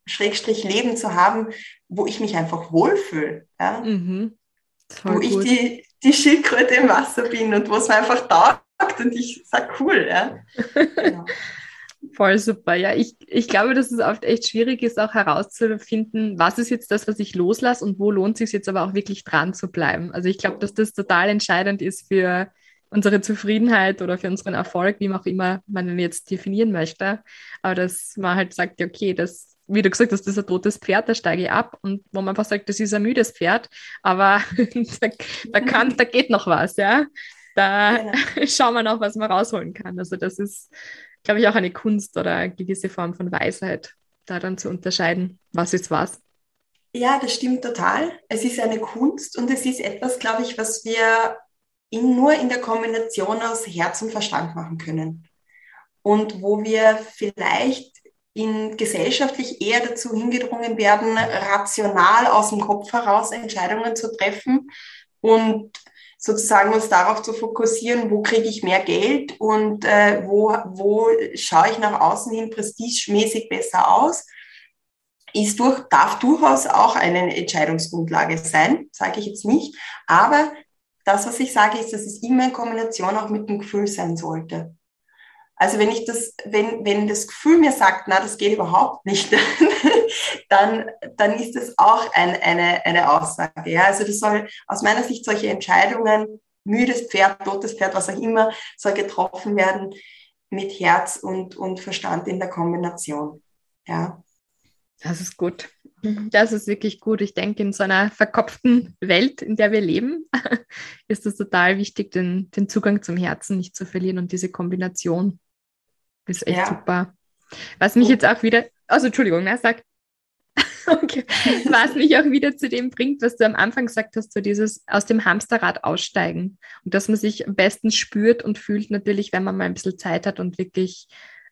Schrägstrich Leben zu haben, wo ich mich einfach wohlfühle. Ja? Mhm. Wo gut. ich die, die Schildkröte im Wasser bin und wo es mir einfach taugt und ich sage, cool. Ja? Genau. Voll super. Ja, ich, ich glaube, dass es oft echt schwierig ist, auch herauszufinden, was ist jetzt das, was ich loslasse und wo lohnt es sich jetzt aber auch wirklich dran zu bleiben. Also ich glaube, dass das total entscheidend ist für unsere Zufriedenheit oder für unseren Erfolg, wie man auch immer man ihn jetzt definieren möchte. Aber dass man halt sagt, okay, das, wie du gesagt hast, das ist ein totes Pferd, da steige ich ab und wo man einfach sagt, das ist ein müdes Pferd, aber da, da, kann, da geht noch was, ja. Da genau. schauen wir noch, was man rausholen kann. Also das ist glaube ich, auch eine Kunst oder eine gewisse Form von Weisheit, da dann zu unterscheiden, was ist was. Ja, das stimmt total. Es ist eine Kunst und es ist etwas, glaube ich, was wir in, nur in der Kombination aus Herz und Verstand machen können. Und wo wir vielleicht in gesellschaftlich eher dazu hingedrungen werden, rational aus dem Kopf heraus Entscheidungen zu treffen und sozusagen uns darauf zu fokussieren, wo kriege ich mehr Geld und äh, wo, wo schaue ich nach außen hin prestigemäßig besser aus, ist durch, darf durchaus auch eine Entscheidungsgrundlage sein, sage ich jetzt nicht. Aber das, was ich sage, ist, dass es immer in Kombination auch mit dem Gefühl sein sollte. Also wenn ich das, wenn, wenn das Gefühl mir sagt, na, das geht überhaupt nicht, dann, dann ist das auch ein, eine, eine Aussage. Ja? Also das soll aus meiner Sicht solche Entscheidungen, müdes Pferd, totes Pferd, was auch immer, soll getroffen werden mit Herz und, und Verstand in der Kombination. Ja. Das ist gut. Das ist wirklich gut. Ich denke, in so einer verkopften Welt, in der wir leben, ist es total wichtig, den, den Zugang zum Herzen nicht zu verlieren und diese Kombination ist echt ja. super. Was mich jetzt auch wieder, also Entschuldigung, ne, sag. Okay. Was mich auch wieder zu dem bringt, was du am Anfang gesagt hast, so dieses aus dem Hamsterrad aussteigen. Und dass man sich am besten spürt und fühlt, natürlich, wenn man mal ein bisschen Zeit hat und wirklich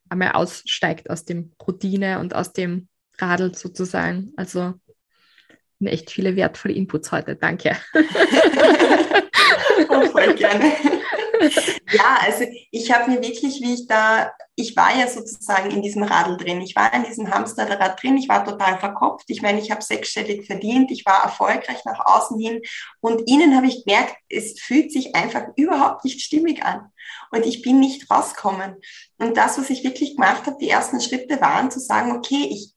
einmal aussteigt aus dem Routine und aus dem Radl sozusagen. Also echt viele wertvolle Inputs heute. Danke. oh, voll gerne. Ja, also ich habe mir wirklich, wie ich da, ich war ja sozusagen in diesem Radl drin, ich war in diesem Hamsterrad drin, ich war total verkopft. Ich meine, ich habe sechsstellig verdient, ich war erfolgreich nach außen hin. Und innen habe ich gemerkt, es fühlt sich einfach überhaupt nicht stimmig an. Und ich bin nicht rausgekommen. Und das, was ich wirklich gemacht habe, die ersten Schritte waren zu sagen, okay, ich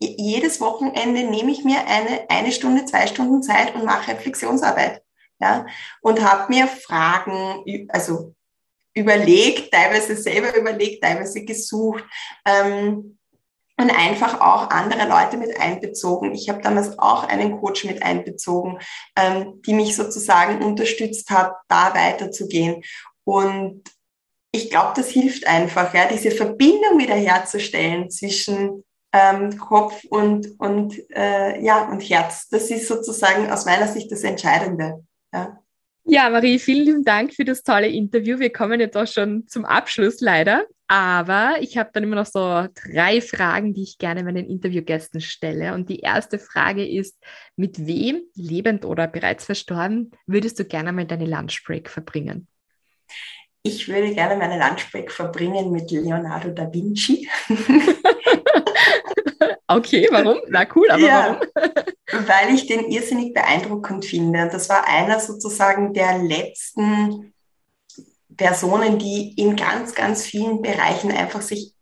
jedes Wochenende nehme ich mir eine, eine Stunde, zwei Stunden Zeit und mache Reflexionsarbeit ja, und habe mir Fragen, also überlegt, teilweise selber überlegt, teilweise gesucht ähm, und einfach auch andere Leute mit einbezogen. Ich habe damals auch einen Coach mit einbezogen, ähm, die mich sozusagen unterstützt hat, da weiterzugehen. Und ich glaube, das hilft einfach, ja, diese Verbindung wiederherzustellen zwischen ähm, Kopf und, und, äh, ja, und Herz. Das ist sozusagen aus meiner Sicht das Entscheidende. Ja. Ja, Marie, vielen lieben Dank für das tolle Interview. Wir kommen jetzt auch schon zum Abschluss leider. Aber ich habe dann immer noch so drei Fragen, die ich gerne meinen Interviewgästen stelle. Und die erste Frage ist, mit wem, lebend oder bereits verstorben, würdest du gerne mal deine Lunchbreak verbringen? Ich würde gerne meine Lunchbreak verbringen mit Leonardo da Vinci. okay, warum? Na cool, aber ja, warum? weil ich den irrsinnig beeindruckend finde. Das war einer sozusagen der letzten Personen, die in ganz, ganz vielen Bereichen einfach sich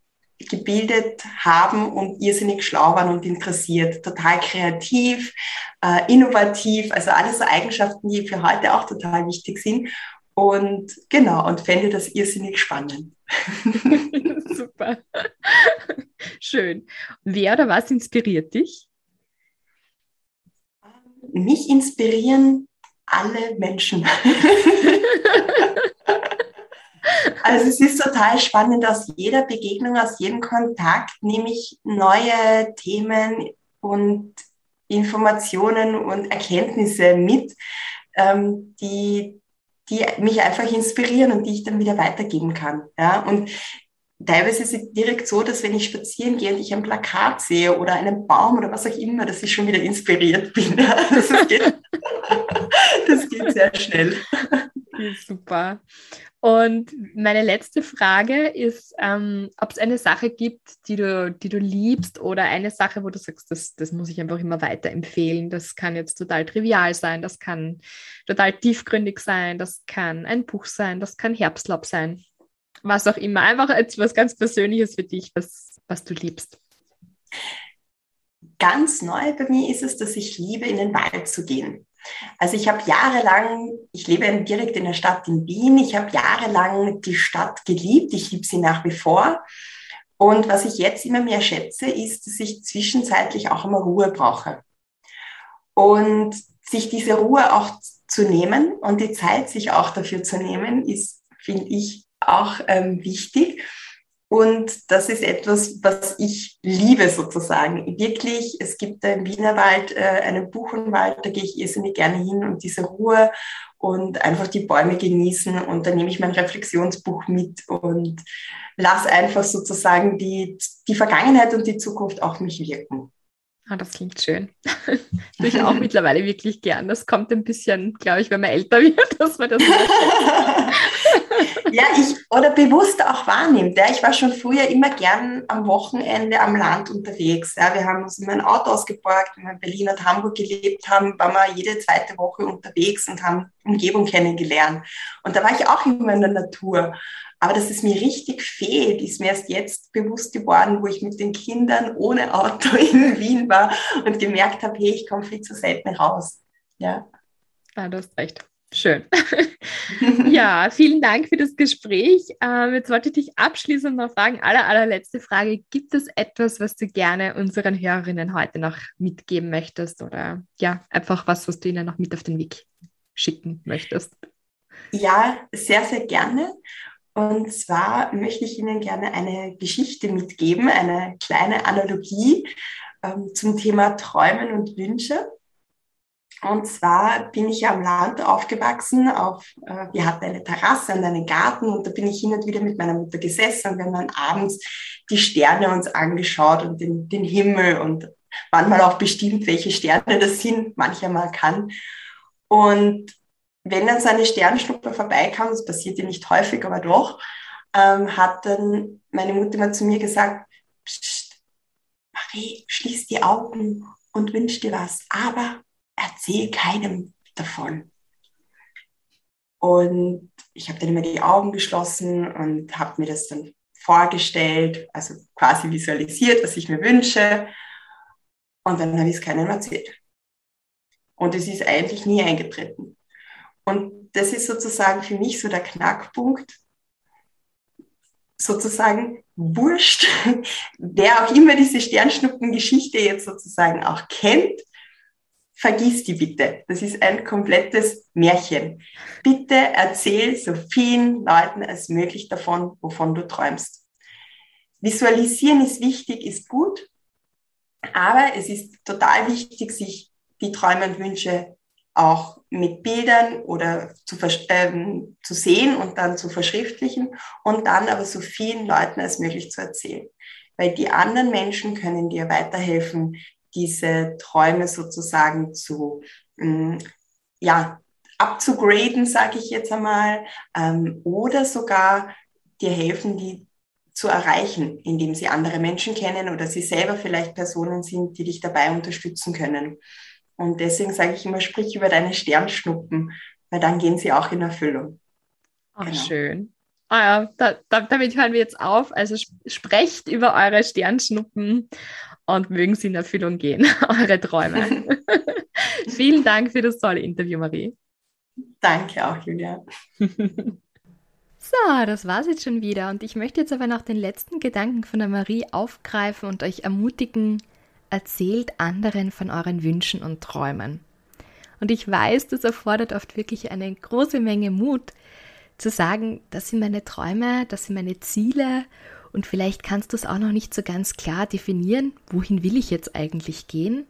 gebildet haben und irrsinnig schlau waren und interessiert. Total kreativ, äh, innovativ, also alles so Eigenschaften, die für heute auch total wichtig sind. Und genau, und fände das irrsinnig spannend. Super. Schön. Wer oder was inspiriert dich? Mich inspirieren alle Menschen. also es ist total spannend, aus jeder Begegnung, aus jedem Kontakt nehme ich neue Themen und Informationen und Erkenntnisse mit, ähm, die, die mich einfach inspirieren und die ich dann wieder weitergeben kann. Ja? Und teilweise ist es direkt so, dass wenn ich spazieren gehe und ich ein Plakat sehe oder einen Baum oder was auch immer, dass ich schon wieder inspiriert bin. Das, geht, das geht sehr schnell. Super. Und meine letzte Frage ist, ähm, ob es eine Sache gibt, die du, die du liebst oder eine Sache, wo du sagst, das, das muss ich einfach immer weiterempfehlen. Das kann jetzt total trivial sein, das kann total tiefgründig sein, das kann ein Buch sein, das kann Herbstlaub sein, was auch immer. Einfach etwas ganz Persönliches für dich, was, was du liebst. Ganz neu bei mir ist es, dass ich liebe, in den Wald zu gehen. Also ich habe jahrelang, ich lebe direkt in der Stadt in Wien, ich habe jahrelang die Stadt geliebt, ich liebe sie nach wie vor. Und was ich jetzt immer mehr schätze, ist, dass ich zwischenzeitlich auch immer Ruhe brauche. Und sich diese Ruhe auch zu nehmen und die Zeit sich auch dafür zu nehmen, ist, finde ich, auch ähm, wichtig. Und das ist etwas, was ich liebe sozusagen. Wirklich, es gibt im Wienerwald äh, einen Buchenwald, da gehe ich irrsinnig gerne hin und diese Ruhe und einfach die Bäume genießen. Und dann nehme ich mein Reflexionsbuch mit und lasse einfach sozusagen die, die Vergangenheit und die Zukunft auf mich wirken. Ah, das klingt schön. Tue ich auch mittlerweile wirklich gern. Das kommt ein bisschen, glaube ich, wenn man älter wird, dass man das ja, ich oder bewusst auch wahrnimmt. Ja. Ich war schon früher immer gern am Wochenende am Land unterwegs. Ja. Wir haben uns immer ein Auto ausgeborgt, wenn wir in Berlin und Hamburg gelebt haben, waren wir jede zweite Woche unterwegs und haben Umgebung kennengelernt. Und da war ich auch immer in der Natur. Aber dass es mir richtig fehlt, ist mir erst jetzt bewusst geworden, wo ich mit den Kindern ohne Auto in Wien war und gemerkt habe, hey, ich komme viel zu selten raus. Ja. Ah, du hast recht. Schön. ja, vielen Dank für das Gespräch. Ähm, jetzt wollte ich dich abschließend noch fragen, aller, allerletzte Frage. Gibt es etwas, was du gerne unseren Hörerinnen heute noch mitgeben möchtest oder ja, einfach was, was du ihnen noch mit auf den Weg schicken möchtest? Ja, sehr, sehr gerne. Und zwar möchte ich Ihnen gerne eine Geschichte mitgeben, eine kleine Analogie. ähm, zum Thema Träumen und Wünsche. Und zwar bin ich am Land aufgewachsen. Auf, äh, wir hatten eine Terrasse und einen Garten und da bin ich hin und wieder mit meiner Mutter gesessen und wir haben dann abends die Sterne uns angeschaut und den, den Himmel und manchmal auch bestimmt, welche Sterne das sind, manchmal kann. Und wenn dann so eine Sternschnuppe vorbeikam, das passiert ja nicht häufig, aber doch, ähm, hat dann meine Mutter mal zu mir gesagt, Psst, Marie, schließ die Augen und wünsch dir was, aber erzähl keinem davon. Und ich habe dann immer die Augen geschlossen und habe mir das dann vorgestellt, also quasi visualisiert, was ich mir wünsche. Und dann habe ich es keinem erzählt. Und es ist eigentlich nie eingetreten. Und das ist sozusagen für mich so der Knackpunkt, sozusagen wurscht, wer auch immer diese Sternschnuppengeschichte jetzt sozusagen auch kennt, vergiss die bitte. Das ist ein komplettes Märchen. Bitte erzähl so vielen Leuten als möglich davon, wovon du träumst. Visualisieren ist wichtig, ist gut, aber es ist total wichtig, sich die Träume und Wünsche auch mit Bildern oder zu, ähm, zu sehen und dann zu verschriftlichen und dann aber so vielen Leuten als möglich zu erzählen. Weil die anderen Menschen können dir weiterhelfen, diese Träume sozusagen zu, ähm, ja, abzugraden, sage ich jetzt einmal, ähm, oder sogar dir helfen, die zu erreichen, indem sie andere Menschen kennen oder sie selber vielleicht Personen sind, die dich dabei unterstützen können. Und deswegen sage ich immer, sprich über deine Sternschnuppen, weil dann gehen sie auch in Erfüllung. Ach, genau. schön. Ah ja, da, da, damit hören wir jetzt auf. Also sprecht über eure Sternschnuppen und mögen sie in Erfüllung gehen, eure Träume. Vielen Dank für das tolle Interview, Marie. Danke auch, Julia. So, das war's jetzt schon wieder und ich möchte jetzt aber noch den letzten Gedanken von der Marie aufgreifen und euch ermutigen, erzählt anderen von euren Wünschen und Träumen. Und ich weiß, das erfordert oft wirklich eine große Menge Mut, zu sagen, das sind meine Träume, das sind meine Ziele und vielleicht kannst du es auch noch nicht so ganz klar definieren, wohin will ich jetzt eigentlich gehen.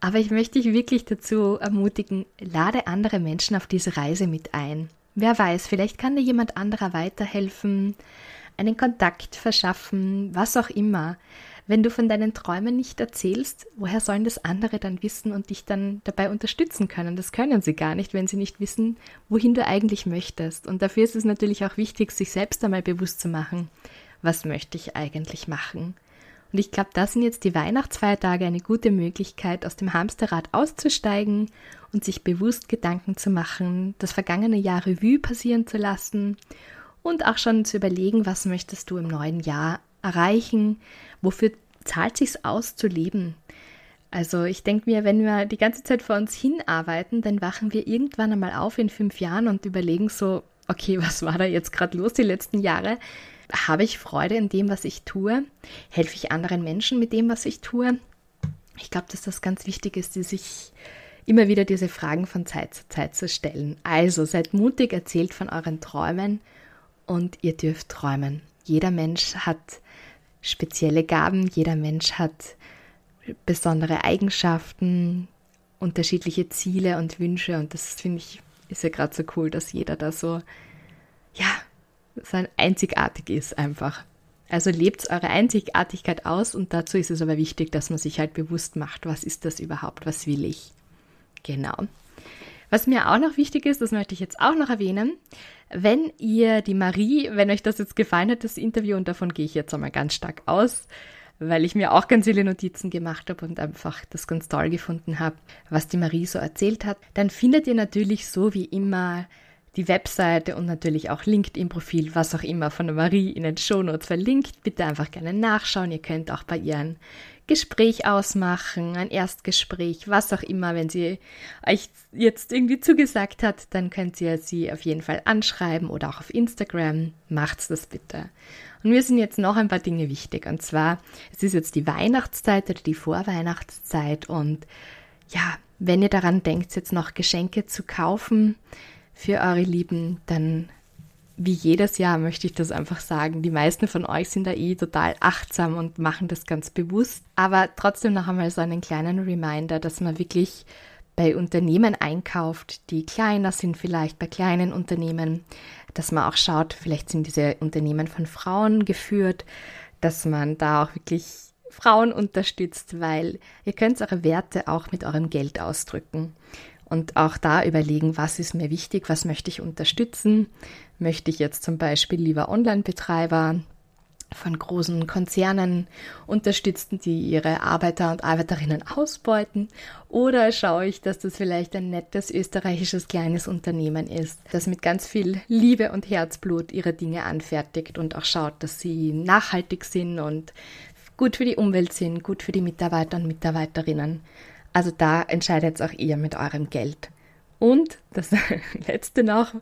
Aber ich möchte dich wirklich dazu ermutigen, lade andere Menschen auf diese Reise mit ein. Wer weiß, vielleicht kann dir jemand anderer weiterhelfen, einen Kontakt verschaffen, was auch immer. Wenn du von deinen Träumen nicht erzählst, woher sollen das andere dann wissen und dich dann dabei unterstützen können? Das können sie gar nicht, wenn sie nicht wissen, wohin du eigentlich möchtest. Und dafür ist es natürlich auch wichtig, sich selbst einmal bewusst zu machen, was möchte ich eigentlich machen. Und ich glaube, da sind jetzt die Weihnachtsfeiertage eine gute Möglichkeit, aus dem Hamsterrad auszusteigen und sich bewusst Gedanken zu machen, das vergangene Jahr Revue passieren zu lassen und auch schon zu überlegen, was möchtest du im neuen Jahr erreichen, wofür zahlt sich's aus zu leben? Also ich denke mir, wenn wir die ganze Zeit vor uns hinarbeiten, dann wachen wir irgendwann einmal auf in fünf Jahren und überlegen so, okay, was war da jetzt gerade los die letzten Jahre? Habe ich Freude in dem, was ich tue? Helfe ich anderen Menschen mit dem, was ich tue? Ich glaube, dass das ganz wichtig ist, die sich immer wieder diese Fragen von Zeit zu Zeit zu stellen. Also seid mutig, erzählt von euren Träumen und ihr dürft träumen. Jeder Mensch hat spezielle Gaben. Jeder Mensch hat besondere Eigenschaften, unterschiedliche Ziele und Wünsche. Und das finde ich, ist ja gerade so cool, dass jeder da so, ja, so einzigartig ist einfach. Also lebt eure Einzigartigkeit aus und dazu ist es aber wichtig, dass man sich halt bewusst macht, was ist das überhaupt, was will ich. Genau. Was mir auch noch wichtig ist, das möchte ich jetzt auch noch erwähnen, wenn ihr die Marie, wenn euch das jetzt gefallen hat, das Interview, und davon gehe ich jetzt einmal ganz stark aus, weil ich mir auch ganz viele Notizen gemacht habe und einfach das ganz toll gefunden habe, was die Marie so erzählt hat, dann findet ihr natürlich so wie immer die Webseite und natürlich auch LinkedIn-Profil, was auch immer von der Marie in den Shownotes verlinkt. Bitte einfach gerne nachschauen. Ihr könnt auch bei ihren Gespräch ausmachen, ein Erstgespräch, was auch immer. Wenn sie euch jetzt irgendwie zugesagt hat, dann könnt ihr sie auf jeden Fall anschreiben oder auch auf Instagram. Macht's das bitte. Und mir sind jetzt noch ein paar Dinge wichtig. Und zwar, es ist jetzt die Weihnachtszeit oder die Vorweihnachtszeit. Und ja, wenn ihr daran denkt, jetzt noch Geschenke zu kaufen für eure Lieben, dann wie jedes Jahr möchte ich das einfach sagen. Die meisten von euch sind da eh total achtsam und machen das ganz bewusst. Aber trotzdem noch einmal so einen kleinen Reminder, dass man wirklich bei Unternehmen einkauft, die kleiner sind, vielleicht bei kleinen Unternehmen, dass man auch schaut, vielleicht sind diese Unternehmen von Frauen geführt, dass man da auch wirklich Frauen unterstützt, weil ihr könnt eure Werte auch mit eurem Geld ausdrücken und auch da überlegen, was ist mir wichtig, was möchte ich unterstützen. Möchte ich jetzt zum Beispiel lieber Online-Betreiber von großen Konzernen unterstützen, die ihre Arbeiter und Arbeiterinnen ausbeuten? Oder schaue ich, dass das vielleicht ein nettes österreichisches kleines Unternehmen ist, das mit ganz viel Liebe und Herzblut ihre Dinge anfertigt und auch schaut, dass sie nachhaltig sind und gut für die Umwelt sind, gut für die Mitarbeiter und Mitarbeiterinnen. Also da entscheidet auch ihr mit eurem Geld. Und das letzte noch,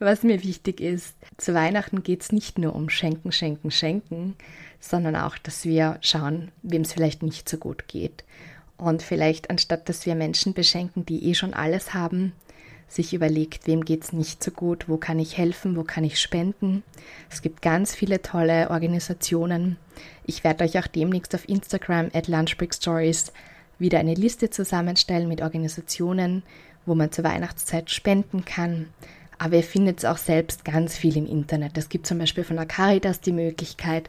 was mir wichtig ist, zu Weihnachten geht es nicht nur um Schenken, Schenken, Schenken, sondern auch, dass wir schauen, wem es vielleicht nicht so gut geht. Und vielleicht anstatt dass wir Menschen beschenken, die eh schon alles haben, sich überlegt, wem geht es nicht so gut, wo kann ich helfen, wo kann ich spenden. Es gibt ganz viele tolle Organisationen. Ich werde euch auch demnächst auf Instagram at Lunchbreak Stories wieder eine Liste zusammenstellen mit Organisationen, wo man zur Weihnachtszeit spenden kann. Aber ihr findet es auch selbst ganz viel im Internet. Es gibt zum Beispiel von der Caritas die Möglichkeit,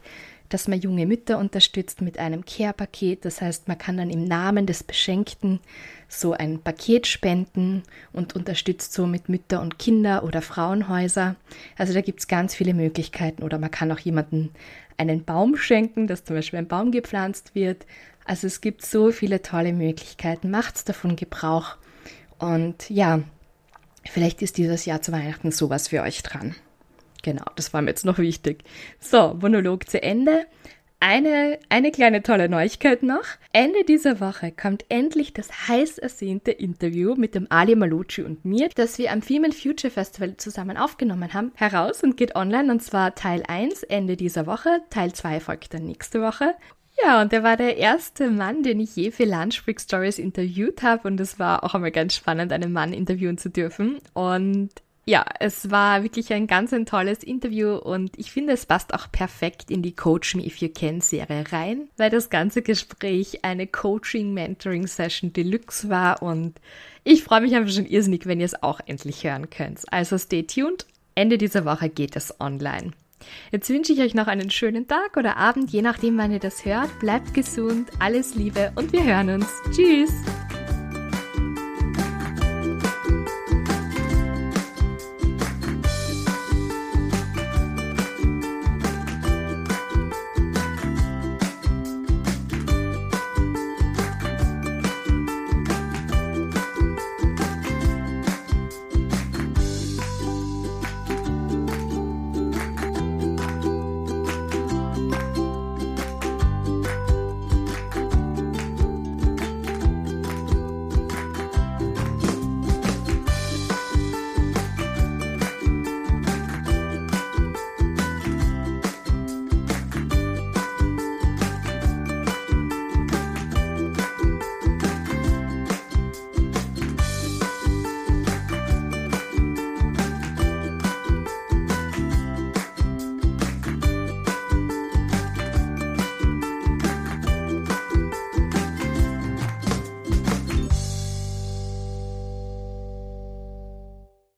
dass man junge Mütter unterstützt mit einem Care-Paket. Das heißt, man kann dann im Namen des Beschenkten so ein Paket spenden und unterstützt somit Mütter und Kinder oder Frauenhäuser. Also da gibt es ganz viele Möglichkeiten. Oder man kann auch jemanden einen Baum schenken, dass zum Beispiel ein Baum gepflanzt wird. Also es gibt so viele tolle Möglichkeiten. Macht's davon Gebrauch. Und ja, vielleicht ist dieses Jahr zu Weihnachten sowas für euch dran. Genau, das war mir jetzt noch wichtig. So, Monolog zu Ende. Eine, eine kleine tolle Neuigkeit noch. Ende dieser Woche kommt endlich das heiß ersehnte Interview mit dem Ali Malucci und mir, das wir am Female Future Festival zusammen aufgenommen haben, heraus und geht online und zwar Teil 1 Ende dieser Woche, Teil 2 folgt dann nächste Woche. Ja, und er war der erste Mann, den ich je für Lunch Break Stories interviewt habe. Und es war auch einmal ganz spannend, einen Mann interviewen zu dürfen. Und ja, es war wirklich ein ganz ein tolles Interview und ich finde, es passt auch perfekt in die Coach Me If You Can Serie rein, weil das ganze Gespräch eine Coaching-Mentoring-Session Deluxe war und ich freue mich einfach schon irrsinnig, wenn ihr es auch endlich hören könnt. Also stay tuned. Ende dieser Woche geht es online. Jetzt wünsche ich euch noch einen schönen Tag oder Abend, je nachdem, wann ihr das hört. Bleibt gesund, alles Liebe und wir hören uns. Tschüss!